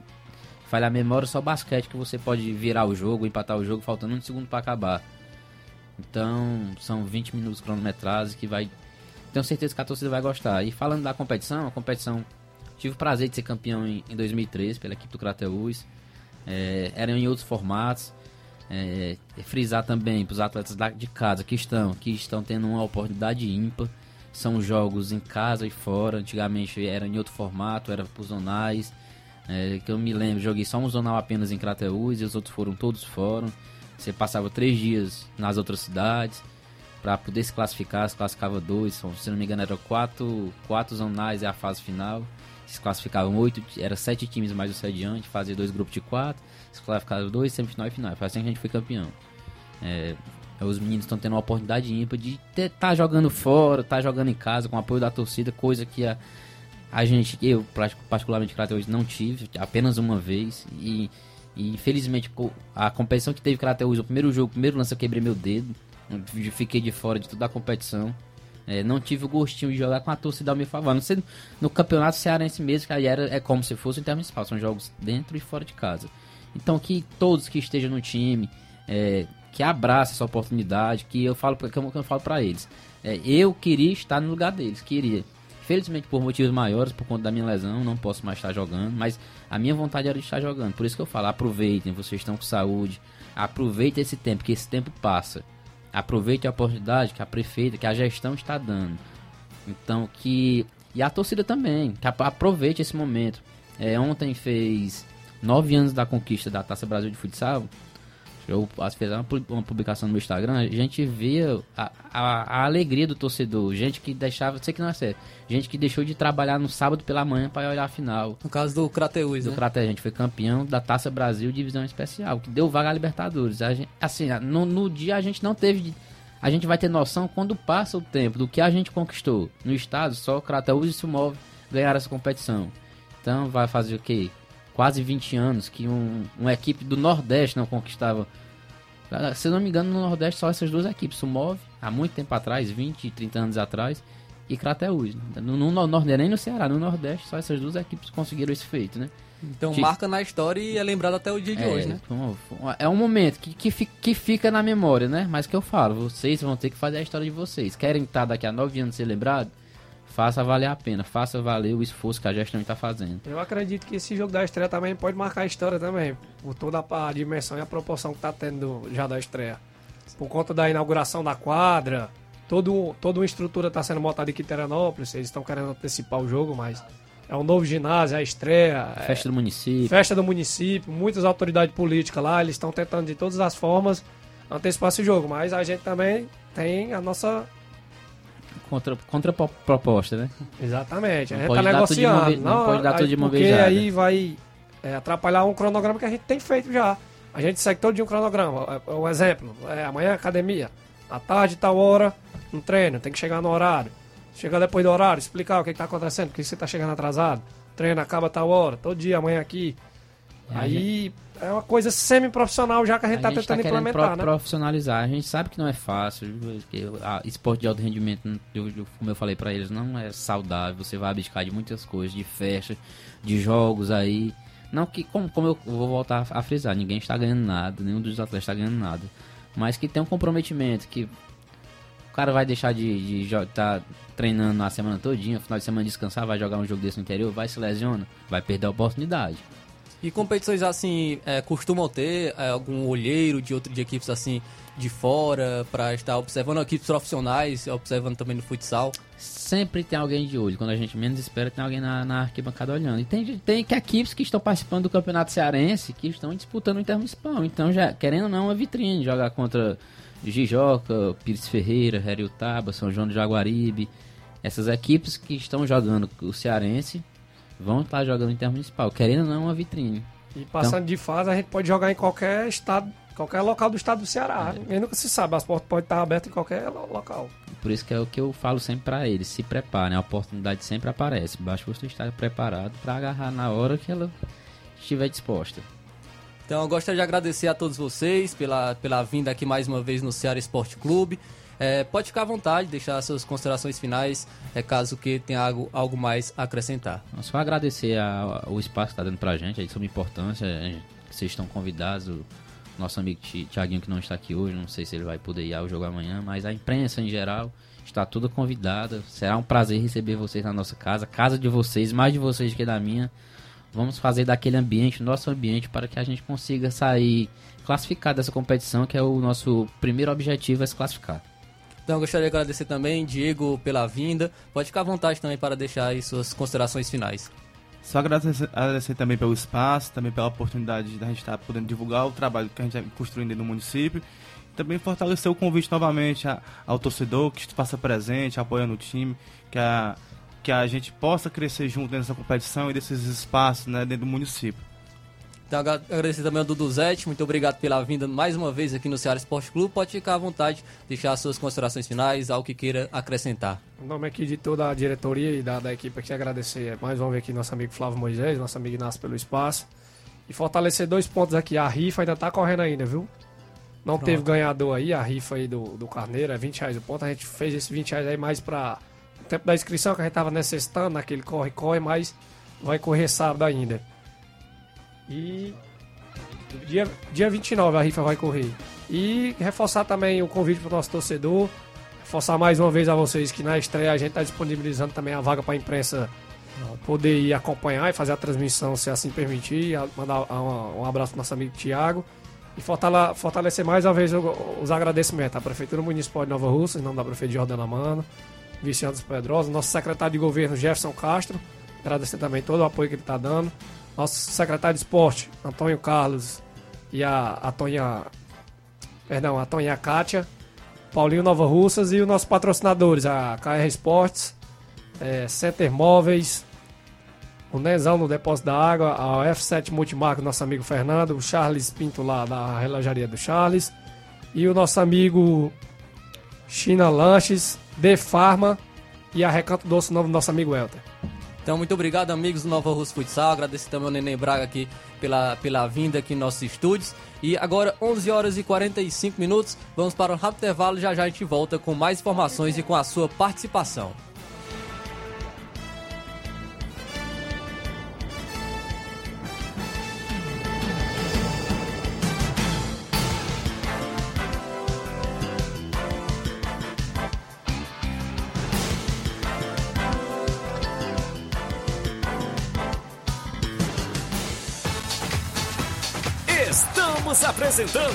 falhe a memória, só basquete que você pode virar o jogo, empatar o jogo, faltando um segundo para acabar. Então, são 20 minutos cronometrados que vai. Tenho certeza que a torcida vai gostar. E falando da competição, a competição. Tive o prazer de ser campeão em, em 2013 pela equipe do Crateus. É, eram em outros formatos. É, frisar também para os atletas de casa que estão, que estão tendo uma oportunidade ímpar. São jogos em casa e fora. Antigamente era em outro formato, era por zonais. É, que eu me lembro, joguei só um zonal apenas em Crateus e os outros foram todos fora. Você passava três dias nas outras cidades para poder se classificar. Se classificava dois, se não me engano, eram quatro, quatro zonais é a fase final. Se classificavam oito, era sete times mais o sediante, fazia dois grupos de quatro. Se classificavam dois, semifinal e final. Foi assim que a gente foi campeão. É, os meninos estão tendo uma oportunidade ímpar de estar tá jogando fora, estar tá jogando em casa com o apoio da torcida, coisa que a, a gente, eu particularmente hoje não tive, apenas uma vez. E, e infelizmente a competição que teve hoje, o primeiro jogo, o primeiro lance eu quebrei meu dedo, fiquei de fora de toda a competição. É, não tive o gostinho de jogar com a torcida ao meu favor. Não sei no campeonato cearense mesmo, que aí era, é como se fosse o intermunicipal, são jogos dentro e fora de casa. Então que todos que estejam no time, é, que abraça essa oportunidade, que eu falo, que eu, que eu falo para eles. É, eu queria estar no lugar deles, queria. Felizmente por motivos maiores, por conta da minha lesão, não posso mais estar jogando, mas a minha vontade era de estar jogando. Por isso que eu falo, aproveitem, vocês estão com saúde, aproveitem esse tempo, que esse tempo passa. Aproveite a oportunidade que a prefeita, que a gestão está dando. Então que e a torcida também, que aproveite esse momento. É, ontem fez nove anos da conquista da Taça Brasil de Futsal eu fiz uma publicação no meu Instagram, a gente via a, a, a, alegria do torcedor, gente que deixava, sei que não é certo, gente que deixou de trabalhar no sábado pela manhã para olhar a final. No caso do Crateus, do né? Crateus, a gente foi campeão da Taça Brasil Divisão Especial, que deu vaga à Libertadores. A gente, assim, no, no dia a gente não teve, a gente vai ter noção quando passa o tempo do que a gente conquistou. No estado, só o Crateus e Sumov ganharam essa competição. Então vai fazer o quê? Quase 20 anos que um, uma equipe do Nordeste não conquistava. Ah, se não me engano, no Nordeste só essas duas equipes, Sumove, há muito tempo atrás, 20, 30 anos atrás, e Crateus. No, no, no, nem no Ceará, no Nordeste, só essas duas equipes conseguiram esse feito, né? Então marca na história e é lembrado até o dia de é, hoje, né? É um momento que, que, que, fica na memória, né? Mas que eu falo, vocês vão ter que fazer a história de vocês. Querem estar daqui a nove anos ser lembrado? Faça valer a pena, faça valer o esforço que a gestão está fazendo. Eu acredito que esse jogo da estreia também pode marcar a história também, por toda a dimensão e a proporção que está tendo já da estreia. Por conta da inauguração da quadra, todo, toda uma estrutura está sendo montada em Quiteranópolis, eles estão querendo antecipar o jogo, mas é um novo ginásio, é a estreia. Festa é, do município. Festa do município, muitas autoridades políticas lá, eles estão tentando de todas as formas antecipar esse jogo, mas a gente também tem a nossa contra, contra proposta, né? Exatamente. Não a gente tá negociando. não, não, pode dar tudo de uma vez. Porque aí vai é, atrapalhar um cronograma que a gente tem feito já. A gente segue todo dia um cronograma. É, um exemplo, é, amanhã academia. À tarde, tal hora, um treino. Tem que chegar no horário. Chegar depois do horário, explicar o que está acontecendo, por que você está chegando atrasado. Treino acaba tal hora, todo dia, amanhã aqui. É, aí é uma coisa semi-profissional já que a gente está tentando tá implementar, pro né? profissionalizar. A gente sabe que não é fácil, esporte de alto rendimento, como eu falei para eles, não é saudável. Você vai abdicar de muitas coisas, de festa, de jogos aí. Não que, como, como eu vou voltar a frisar, ninguém está ganhando nada, nenhum dos atletas está ganhando nada. Mas que tem um comprometimento, que o cara vai deixar de estar de, tá treinando a semana todinha, final de semana descansar, vai jogar um jogo desse no interior, vai se lesiona, vai perder a oportunidade. E competições assim, é, costumam ter é, algum olheiro de outro de equipes assim de fora para estar observando equipes profissionais, observando também no futsal? Sempre tem alguém de olho. Quando a gente menos espera, tem alguém na, na arquibancada olhando. E tem, tem que equipes que estão participando do campeonato cearense que estão disputando termos spam. Então, já querendo ou não, é uma vitrine jogar contra Jijoca, Pires Ferreira, Heriotaba, São João do Jaguaribe. Essas equipes que estão jogando o cearense vão estar jogando intermunicipal, querendo ou não, é uma vitrine. E passando então, de fase, a gente pode jogar em qualquer estado, qualquer local do estado do Ceará. É. nunca se sabe, as portas podem estar abertas em qualquer local. Por isso que é o que eu falo sempre para eles, se preparem, a oportunidade sempre aparece. Basta você estar preparado para agarrar na hora que ela estiver disposta. Então eu gostaria de agradecer a todos vocês pela, pela vinda aqui mais uma vez no Ceará Esporte Clube. É, pode ficar à vontade, deixar suas considerações finais, é, caso que tenha algo, algo mais a acrescentar. Só agradecer a, o espaço que está dando para a gente, a sua importância, vocês estão convidados, o nosso amigo Tiaguinho que não está aqui hoje, não sei se ele vai poder ir ao jogo amanhã, mas a imprensa em geral está toda convidada. Será um prazer receber vocês na nossa casa, casa de vocês, mais de vocês que da minha. Vamos fazer daquele ambiente, nosso ambiente, para que a gente consiga sair classificado dessa competição, que é o nosso primeiro objetivo, é se classificar. Então, gostaria de agradecer também, Diego, pela vinda. Pode ficar à vontade também para deixar aí suas considerações finais. Só agradecer, agradecer também pelo espaço, também pela oportunidade de a gente estar podendo divulgar o trabalho que a gente está construindo no município. Também fortalecer o convite novamente ao torcedor que faça presente, apoiando o time, que a, que a gente possa crescer junto nessa competição e desses espaços né, dentro do município. Então, agradecer também ao Duduzete, muito obrigado pela vinda mais uma vez aqui no Ceará Esporte Clube. Pode ficar à vontade, deixar suas considerações finais, algo que queira acrescentar. Em nome aqui de toda a diretoria e da, da equipe aqui, agradecer mais uma vez aqui nosso amigo Flávio Moisés, nosso amigo Inácio pelo espaço. E fortalecer dois pontos aqui. A rifa ainda tá correndo ainda, viu? Não Pronto. teve ganhador aí, a rifa aí do, do Carneiro, é 20 reais o ponto. A gente fez esse 20 reais aí mais pra o tempo da inscrição que a gente tava necessitando, naquele corre-corre, mas vai correr sábado ainda. E dia, dia 29 a rifa vai correr. E reforçar também o convite para o nosso torcedor. Reforçar mais uma vez a vocês que na estreia a gente está disponibilizando também a vaga para a imprensa poder ir acompanhar e fazer a transmissão, se assim permitir. Mandar um abraço para nosso amigo Tiago. E fortalecer mais uma vez os agradecimentos à Prefeitura Municipal de Nova Rússia, em nome da Prefeita Jordana Mano, Vice Anderson Pedrosa, nosso secretário de governo Jefferson Castro. Agradecer também todo o apoio que ele está dando nosso secretário de esporte, Antônio Carlos, e a, a Tonha. Perdão, a Tonha Kátia, Paulinho Nova Russas e os nossos patrocinadores, a KR Esportes, é, Center Móveis, o Nezão no Depósito da Água, a F7 Multimarca, nosso amigo Fernando, o Charles Pinto lá da relojaria do Charles, e o nosso amigo China Lanches, De Farma e a Recanto Doce Novo, nosso amigo Elter. Então, muito obrigado, amigos do Nova Russo Futsal. Agradeço também ao Neném Braga aqui pela, pela vinda aqui em nossos estúdios. E agora, 11 horas e 45 minutos. Vamos para um rápido intervalo. Já já a gente volta com mais informações e com a sua participação.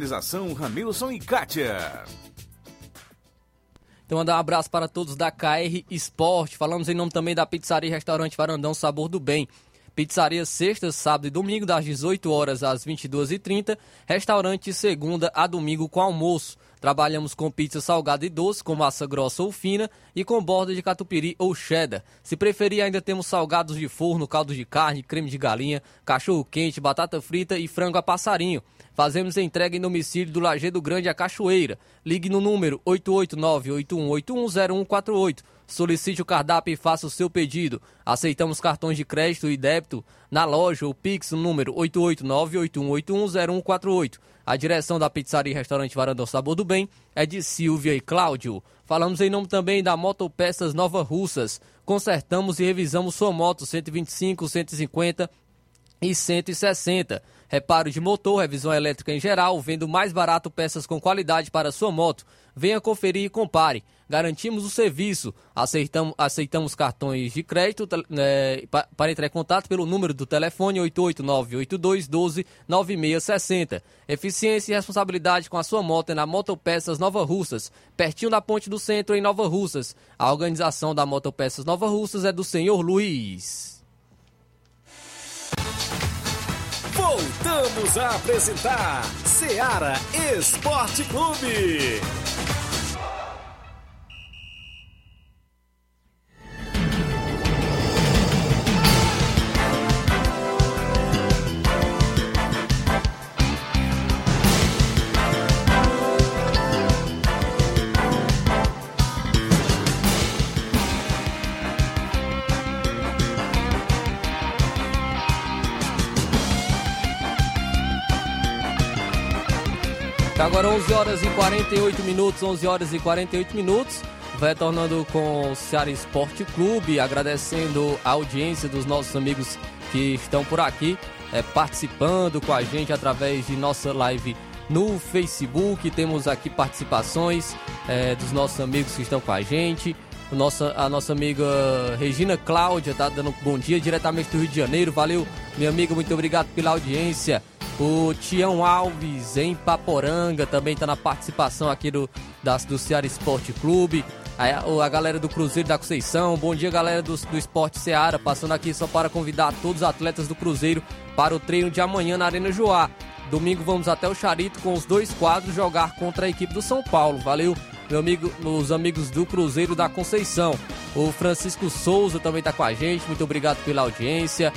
Organização Ramilson e Kátia. Então, mandar um abraço para todos da KR Esporte. Falamos em nome também da Pizzaria e Restaurante Varandão Sabor do Bem. Pizzaria sexta, sábado e domingo, das 18 horas às 22h30. Restaurante segunda a domingo com almoço. Trabalhamos com pizza salgada e doce, com massa grossa ou fina e com borda de catupiry ou cheddar. Se preferir, ainda temos salgados de forno, caldo de carne, creme de galinha, cachorro quente, batata frita e frango a passarinho. Fazemos entrega em domicílio do Lajeado Grande a Cachoeira. Ligue no número 889-8181-0148. Solicite o cardápio e faça o seu pedido. Aceitamos cartões de crédito e débito na loja ou Pix no número 889-8181-0148. A direção da pizzaria e restaurante Varandão Sabor do Bem é de Silvia e Cláudio. Falamos em nome também da Motopeças Nova Russas. Consertamos e revisamos sua moto 125, 150 e 160. Reparo de motor, revisão elétrica em geral, vendo mais barato peças com qualidade para sua moto. Venha conferir e compare. Garantimos o serviço. Aceitamos, aceitamos cartões de crédito é, para entrar em contato pelo número do telefone 889-8212-9660. Eficiência e responsabilidade com a sua moto é na Motopeças Nova Russas, pertinho da Ponte do Centro em Nova Russas. A organização da Motopeças Nova Russas é do senhor Luiz. Voltamos a apresentar Seara Esporte Clube. Agora 11 horas e 48 minutos, 11 horas e 48 minutos. Retornando com o Ceará Esporte Clube, agradecendo a audiência dos nossos amigos que estão por aqui, é, participando com a gente através de nossa live no Facebook. Temos aqui participações é, dos nossos amigos que estão com a gente. Nossa, a nossa amiga Regina Cláudia tá dando bom dia diretamente do Rio de Janeiro. Valeu, minha amiga, muito obrigado pela audiência. O Tião Alves em Paporanga também está na participação aqui do, das, do Ceará Esporte Clube. A, a galera do Cruzeiro da Conceição. Bom dia, galera do, do Esporte Ceará. Passando aqui só para convidar todos os atletas do Cruzeiro para o treino de amanhã na Arena Joá. Domingo vamos até o Charito com os dois quadros jogar contra a equipe do São Paulo. Valeu, meu amigo, meus amigos do Cruzeiro da Conceição. O Francisco Souza também está com a gente. Muito obrigado pela audiência.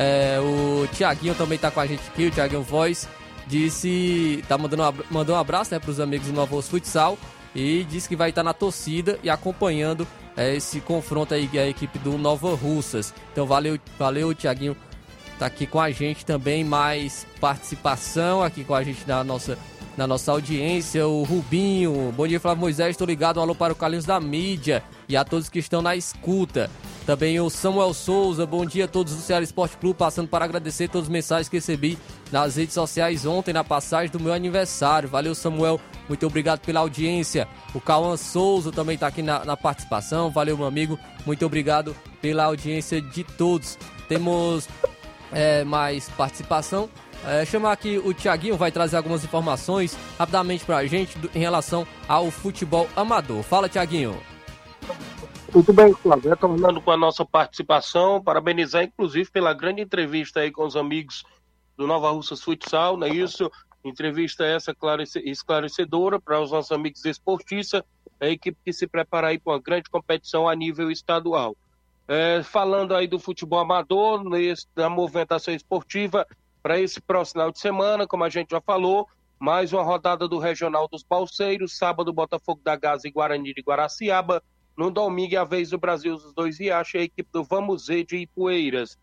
É, o Tiaguinho também está com a gente aqui, o Tiaguinho Voz. Disse. Tá mandando um, mandou um abraço né, para os amigos do Novo Futsal. E disse que vai estar tá na torcida e acompanhando é, esse confronto aí a equipe do Nova Russas. Então valeu, valeu, Tiaguinho. Tá aqui com a gente também, mais participação aqui com a gente na nossa, na nossa audiência. O Rubinho, bom dia, Flávio Moisés. Estou ligado. Um alô para o Carlinhos da mídia e a todos que estão na escuta. Também o Samuel Souza, bom dia a todos do Ceará Esporte Clube, passando para agradecer todas as mensagens que recebi nas redes sociais ontem, na passagem do meu aniversário. Valeu, Samuel, muito obrigado pela audiência. O Cauã Souza também está aqui na, na, participação. Valeu, meu amigo, muito obrigado pela audiência de todos. Temos é, mais participação. É, chamar aqui o Tiaguinho, vai trazer algumas informações rapidamente para a gente do, em relação ao futebol amador. Fala, Tiaguinho. Muito bem, Flávio. Retornando com a nossa participação, parabenizar, inclusive, pela grande entrevista aí com os amigos do Nova Russas Futsal, não é isso? Entrevista essa esclarecedora para os nossos amigos esportistas, a equipe que se prepara aí para uma grande competição a nível estadual. É, falando aí do futebol amador, nesse, da movimentação esportiva, para esse próximo final de semana, como a gente já falou, mais uma rodada do Regional dos Balseiros, sábado Botafogo da Gaza e Guarani de Guaraciaba, no domingo, é a vez do Brasil dos dois riachos, a equipe do Vamos Ver de Ipueiras.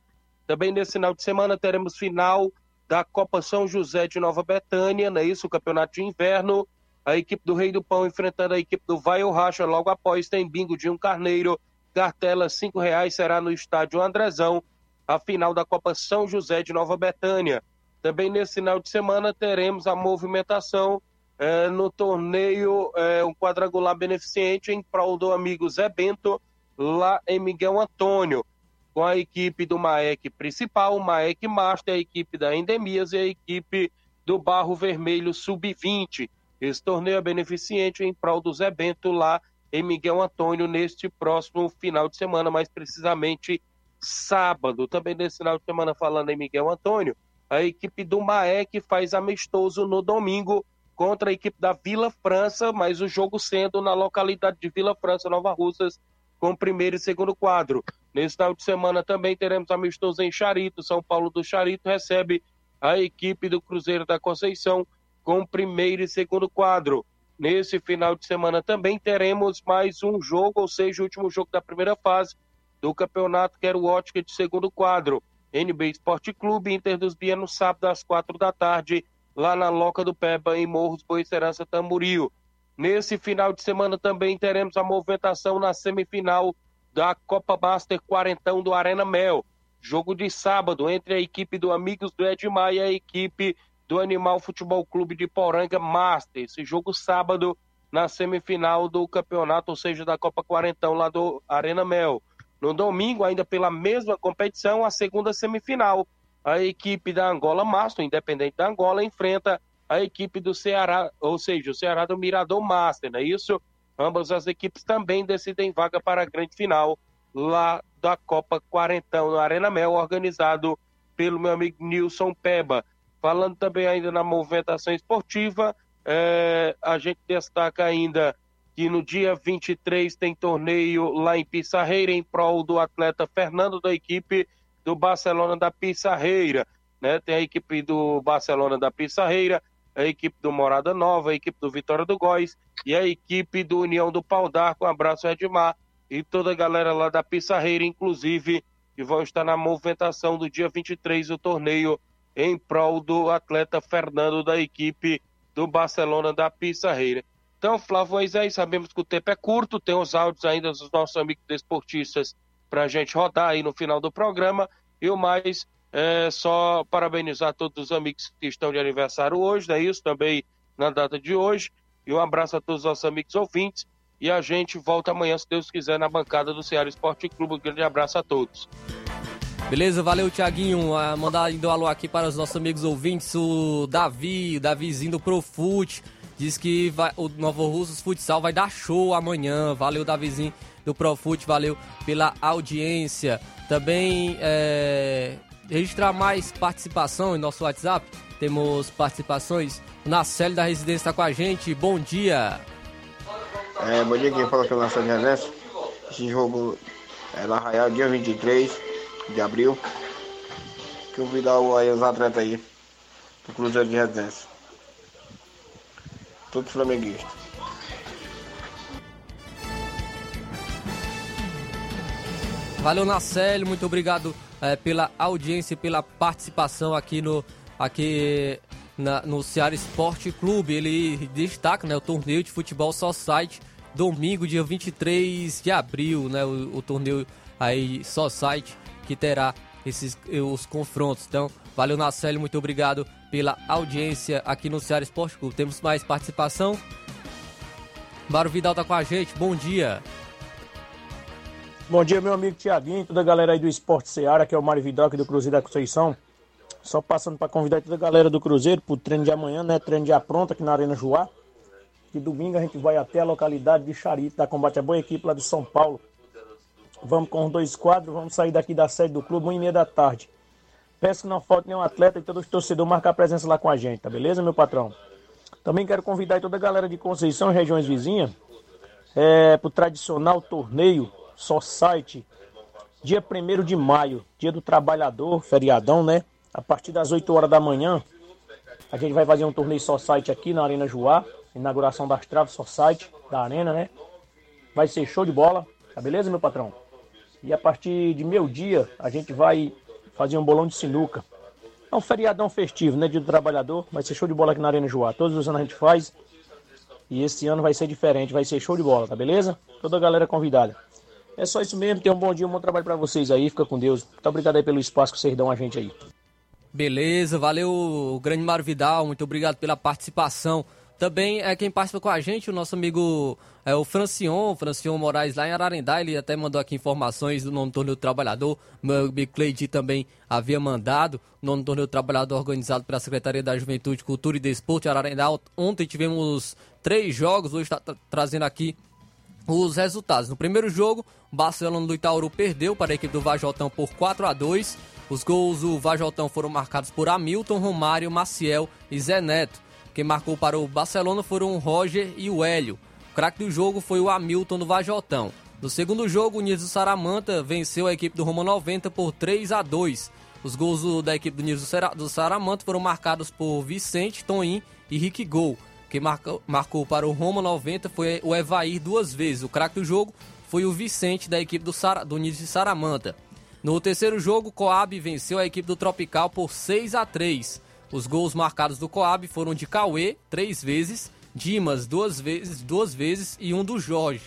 Também nesse final de semana teremos final da Copa São José de Nova Betânia, é isso? O campeonato de inverno. A equipe do Rei do Pão enfrentando a equipe do Vai Racha. Logo após tem bingo de um carneiro. Cartela cinco reais será no estádio Andrezão. A final da Copa São José de Nova Betânia. Também nesse final de semana teremos a movimentação é, no torneio, é, um quadrangular beneficente em prol do amigo Zé Bento, lá em Miguel Antônio, com a equipe do MAEC principal, o MAEC Master, a equipe da Endemias e a equipe do Barro Vermelho Sub-20. Esse torneio é beneficente em prol do Zé Bento, lá em Miguel Antônio, neste próximo final de semana, mais precisamente sábado. Também nesse final de semana, falando em Miguel Antônio, a equipe do MAEC faz amistoso no domingo contra a equipe da Vila França, mas o jogo sendo na localidade de Vila França, Nova Russas, com primeiro e segundo quadro. Nesse final de semana também teremos amistoso em Charito. São Paulo do Charito recebe a equipe do Cruzeiro da Conceição com primeiro e segundo quadro. Nesse final de semana também teremos mais um jogo, ou seja, o último jogo da primeira fase do campeonato, que era o Ótica de segundo quadro. NB Esporte Clube, Inter dos Bia no sábado às quatro da tarde, lá na Loca do Peba, em Morros, Boicerança, Tamboril. Nesse final de semana também teremos a movimentação na semifinal da Copa Master Quarentão do Arena Mel. Jogo de sábado entre a equipe do Amigos do Edmar e a equipe do Animal Futebol Clube de Poranga Master. Esse jogo sábado na semifinal do campeonato, ou seja, da Copa Quarentão lá do Arena Mel. No domingo, ainda pela mesma competição, a segunda semifinal a equipe da Angola Master, independente da Angola, enfrenta a equipe do Ceará, ou seja, o Ceará do Mirador Master, não é isso? Ambas as equipes também decidem vaga para a grande final lá da Copa Quarentão, no Arena Mel, organizado pelo meu amigo Nilson Peba. Falando também ainda na movimentação esportiva, é, a gente destaca ainda que no dia 23 tem torneio lá em Pissarreira em prol do atleta Fernando da equipe do Barcelona da Pissarreira. Né? Tem a equipe do Barcelona da Pissarreira, a equipe do Morada Nova, a equipe do Vitória do Góis e a equipe do União do Pau d'Arco. Um abraço, Edmar, e toda a galera lá da Pissarreira, inclusive, que vão estar na movimentação do dia 23 do torneio em prol do atleta Fernando da equipe do Barcelona da Pissarreira. Então, Flávio Moisés, sabemos que o tempo é curto, tem os áudios ainda dos nossos amigos desportistas para a gente rodar aí no final do programa. E o mais, é só parabenizar todos os amigos que estão de aniversário hoje, é isso também na data de hoje. E um abraço a todos os nossos amigos ouvintes. E a gente volta amanhã, se Deus quiser, na bancada do Ceará Esporte Clube. Um grande abraço a todos. Beleza, valeu, Tiaguinho. Uh, mandar ainda um alô aqui para os nossos amigos ouvintes, o Davi, o Davizinho do Profute. Diz que vai, o Novo Russos Futsal vai dar show amanhã. Valeu, Davizinho do Profute, valeu pela audiência. Também é, registrar mais participação em nosso WhatsApp. Temos participações. O Nacélio da Residência está com a gente. Bom dia. É, bom dia, quem fala que é o Nacélio Residência. Esse jogo é na Arraial, dia 23 de abril. Que eu convidar aí os atletas aí do Cruzeiro de Residência. Todos flamenguistas. Valeu, Nacélio, muito obrigado é, pela audiência e pela participação aqui no, aqui na, no Ceará Esporte Clube. Ele destaca né, o torneio de futebol Society, domingo, dia 23 de abril, né, o, o torneio aí Society que terá esses os confrontos. Então, valeu Nacélio, muito obrigado pela audiência aqui no Ceará Esporte Clube. Temos mais participação. Mário Vidal tá com a gente, bom dia. Bom dia, meu amigo Tiaguinho, toda a galera aí do Esporte Ceará, que é o Mário Vidal aqui do Cruzeiro da Conceição. Só passando para convidar toda a galera do Cruzeiro pro treino de amanhã, né? Treino já pronto aqui na Arena Joá. E domingo a gente vai até a localidade de Charito, da Combate a Boa Equipe lá de São Paulo. Vamos com os dois quadros, vamos sair daqui da sede do clube, 1 e meia da tarde. Peço que não falte nenhum atleta e todos os torcedores marcar presença lá com a gente, tá beleza, meu patrão? Também quero convidar toda a galera de Conceição e regiões vizinhas é, para o tradicional torneio Society, dia 1 de maio, dia do trabalhador, feriadão, né? A partir das 8 horas da manhã, a gente vai fazer um torneio Society aqui na Arena Joá, inauguração das traves Society da Arena, né? Vai ser show de bola, tá beleza, meu patrão? E a partir de meio dia, a gente vai fazer um bolão de sinuca. É um feriadão festivo, né? Dia do trabalhador. Vai ser show de bola aqui na Arena Joá. Todos os anos a gente faz. E esse ano vai ser diferente, vai ser show de bola, tá beleza? Toda a galera convidada. É só isso mesmo. Tenham um bom dia, um bom trabalho para vocês aí. Fica com Deus. Muito obrigado aí pelo espaço que vocês dão a gente aí. Beleza, valeu, grande Mário Vidal. Muito obrigado pela participação. Também é quem participa com a gente, o nosso amigo é o Francion, Francion Moraes lá em Ararendá, ele até mandou aqui informações do torneio do trabalhador, meu amigo Cleide também havia mandado, o nono torneio do trabalhador organizado pela Secretaria da Juventude, Cultura e Desporto de Ararendá. Ontem tivemos três jogos, hoje está trazendo aqui os resultados. No primeiro jogo, o Barcelona do Itaúru perdeu para a equipe do Vajotão por 4 a 2 Os gols do Vajotão foram marcados por Hamilton, Romário, Maciel e Zé Neto. Quem marcou para o Barcelona foram o Roger e o Hélio. O craque do jogo foi o Hamilton do Vajotão. No segundo jogo, o Niso Saramanta venceu a equipe do Roma 90 por 3 a 2. Os gols da equipe do Niso do Saramanta foram marcados por Vicente, Toim e Rick Gol. Quem marcou, marcou para o Roma 90 foi o Evair duas vezes. O craque do jogo foi o Vicente da equipe do, Sara, do Niso Saramanta. No terceiro jogo, Coab venceu a equipe do Tropical por 6 a 3. Os gols marcados do Coab foram de Cauê, três vezes, Dimas, duas vezes, duas vezes e um do Jorge.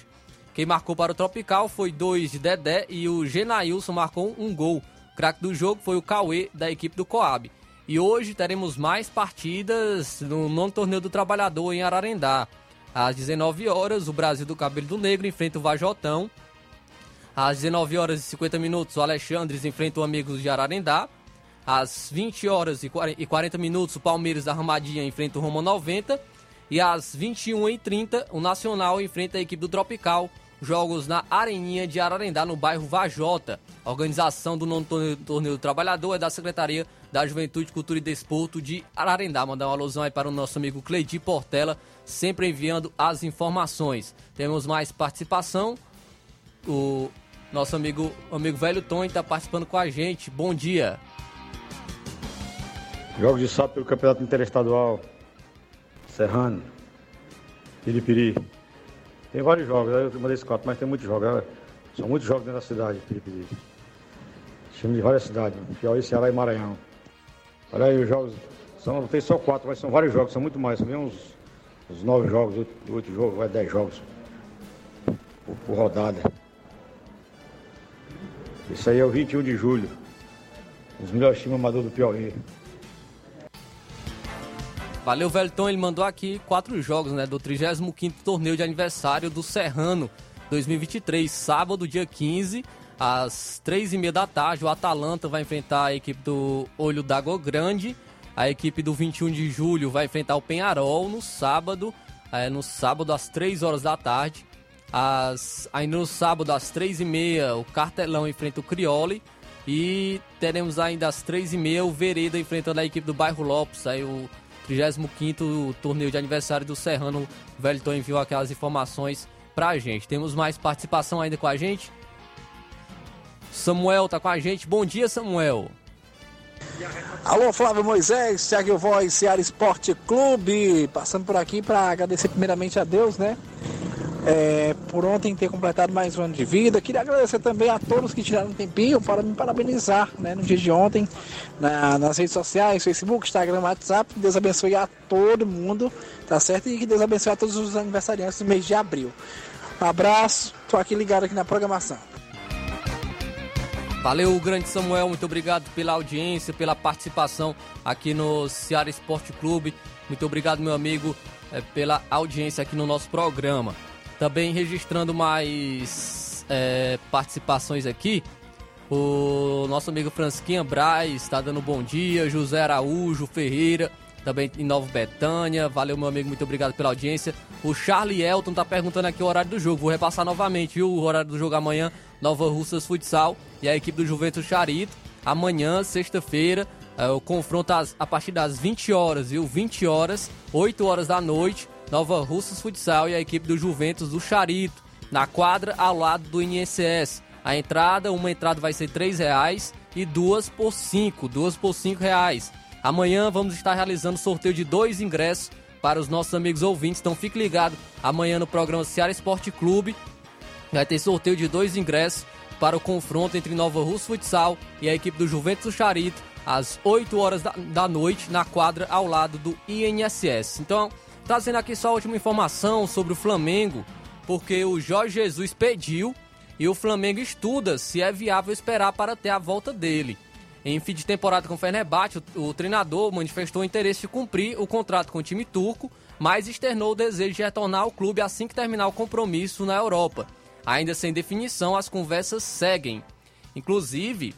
Quem marcou para o Tropical foi dois de Dedé e o Genailson marcou um gol. O craque do jogo foi o Cauê, da equipe do Coab. E hoje teremos mais partidas no nono torneio do Trabalhador em Ararendá. Às 19 horas, o Brasil do Cabelo do Negro enfrenta o Vajotão. Às 19 horas e 50 minutos, o Alexandres enfrenta o Amigos de Ararendá. Às 20 horas e 40 minutos, o Palmeiras da Ramadinha enfrenta o Roma 90. E às 21h30, o Nacional enfrenta a equipe do Tropical. Jogos na Areninha de Ararendá, no bairro Vajota. A organização do nono torneio do Trabalhador é da Secretaria da Juventude, Cultura e Desporto de Ararendá. Mandar uma alusão aí para o nosso amigo Cleidi Portela, sempre enviando as informações. Temos mais participação. O nosso amigo, amigo Velho Tony está participando com a gente. Bom dia. Jogos de sábado pelo Campeonato Interestadual. Serrano. Piripiri. Tem vários jogos, eu mandei esse quatro, mas tem muitos jogos. né? São muitos jogos dentro da cidade, Piripiri. Time de várias cidades, Piauí, Ceará e Maranhão. Olha aí, os jogos. São, não tem só quatro, mas são vários jogos, são muito mais. São uns, uns nove jogos, oito, oito jogos, vai dez jogos por, por rodada. Isso aí é o 21 de julho. Os melhores times amadores do Piauí. Valeu, Velton. Ele mandou aqui quatro jogos, né? Do 35º torneio de aniversário do Serrano 2023. Sábado, dia 15, às três e meia da tarde. O Atalanta vai enfrentar a equipe do Olho d'Água Grande. A equipe do 21 de julho vai enfrentar o Penharol no sábado. É, no sábado, às 3 horas da tarde. Às, ainda no sábado, às 3 e meia, o Cartelão enfrenta o Crioli. E teremos ainda às 3 e meia o Vereda enfrentando a equipe do Bairro Lopes. Aí o 35º torneio de aniversário do Serrano. O Velton enviou aquelas informações pra gente. Temos mais participação ainda com a gente. Samuel tá com a gente. Bom dia, Samuel. Alô, Flávio Moisés, Thiago Voz, Ceará Esporte Clube. Passando por aqui para agradecer primeiramente a Deus, né? É, por ontem ter completado mais um ano de vida. Queria agradecer também a todos que tiraram um tempinho para me parabenizar né, no dia de ontem, na- nas redes sociais, Facebook, Instagram, WhatsApp. Deus abençoe a todo mundo, tá certo? E que Deus abençoe a todos os aniversariantes do mês de abril. Um abraço, tô aqui ligado aqui na programação. Valeu, grande Samuel. Muito obrigado pela audiência, pela participação aqui no Ceará Esporte Clube. Muito obrigado, meu amigo, eh, pela audiência aqui no nosso programa. Também registrando mais eh, participações aqui. O nosso amigo Fransquinha Braz está dando bom dia. José Araújo Ferreira, também em Nova Betânia. Valeu, meu amigo, muito obrigado pela audiência. O Charlie Elton tá perguntando aqui o horário do jogo. Vou repassar novamente, viu? O horário do jogo amanhã, Nova Russas Futsal e a equipe do Juventus Charito. Amanhã, sexta-feira, é, o confronto a partir das 20 horas, viu? 20 horas, 8 horas da noite, Nova Russas Futsal e a equipe do Juventus do Charito, na quadra ao lado do INSS. A entrada, uma entrada vai ser R$ reais e duas por cinco, duas por cinco reais. Amanhã vamos estar realizando sorteio de dois ingressos para os nossos amigos ouvintes, então fique ligado amanhã no programa Ceará Esporte Clube. Vai ter sorteio de dois ingressos para o confronto entre Nova Russa Futsal e a equipe do Juventus do Charito às 8 horas da, da noite na quadra ao lado do INSS. Então, trazendo aqui só a última informação sobre o Flamengo, porque o Jorge Jesus pediu e o Flamengo estuda se é viável esperar para ter a volta dele. Em fim de temporada com o Fenerbahçe, o, o treinador manifestou interesse de cumprir o contrato com o time turco, mas externou o desejo de retornar ao clube assim que terminar o compromisso na Europa. Ainda sem definição, as conversas seguem. Inclusive,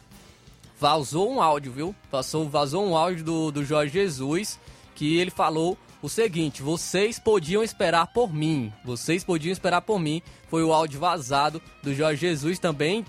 vazou um áudio, viu? Passou, vazou um áudio do, do Jorge Jesus que ele falou o seguinte: vocês podiam esperar por mim. Vocês podiam esperar por mim. Foi o áudio vazado do Jorge Jesus também.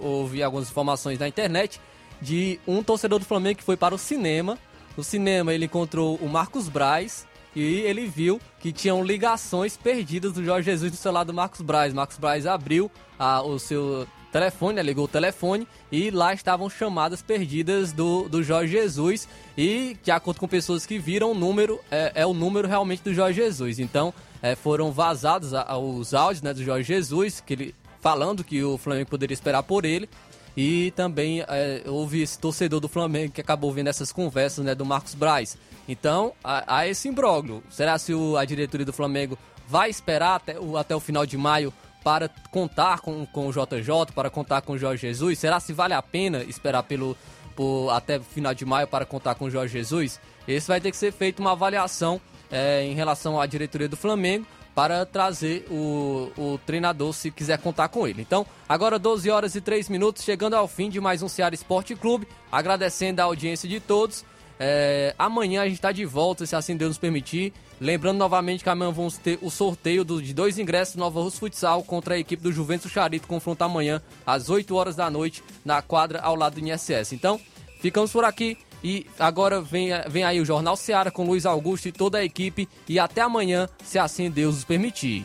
Ouvi algumas informações na internet de um torcedor do Flamengo que foi para o cinema. No cinema ele encontrou o Marcos Braz e ele viu que tinham ligações perdidas do Jorge Jesus do celular do Marcos Braz. Marcos Braz abriu ah, o seu telefone, né, ligou o telefone e lá estavam chamadas perdidas do, do Jorge Jesus e de acordo com pessoas que viram o número é, é o número realmente do Jorge Jesus. Então é, foram vazados a- a- os áudios né, do Jorge Jesus que ele falando que o Flamengo poderia esperar por ele e também é, houve esse torcedor do Flamengo que acabou vendo essas conversas né, do Marcos Braz. Então, há, esse imbróglio. Será se o- a diretoria do Flamengo vai esperar até o, até o final de maio para contar com, com o JJ, para contar com o Jorge Jesus? Será se vale a pena esperar pelo, por, até final de maio para contar com o Jorge Jesus? Esse vai ter que ser feita uma avaliação é, em relação à diretoria do Flamengo para trazer o, o treinador se quiser contar com ele. Então, agora 12 horas e 3 minutos, chegando ao fim de mais um Ceará Esporte Clube, agradecendo a audiência de todos. É, amanhã a gente está de volta, se assim Deus nos permitir. Lembrando novamente que amanhã vamos ter o sorteio do- de dois ingressos do Nova Russo Futsal contra a equipe do Juventus Charito, confronto amanhã às 8 horas da noite na quadra ao lado do INSS. Então, ficamos por aqui. E agora vem, vem aí o Jornal Seara com Luiz Augusto e toda a equipe. E até amanhã, se assim Deus nos permitir.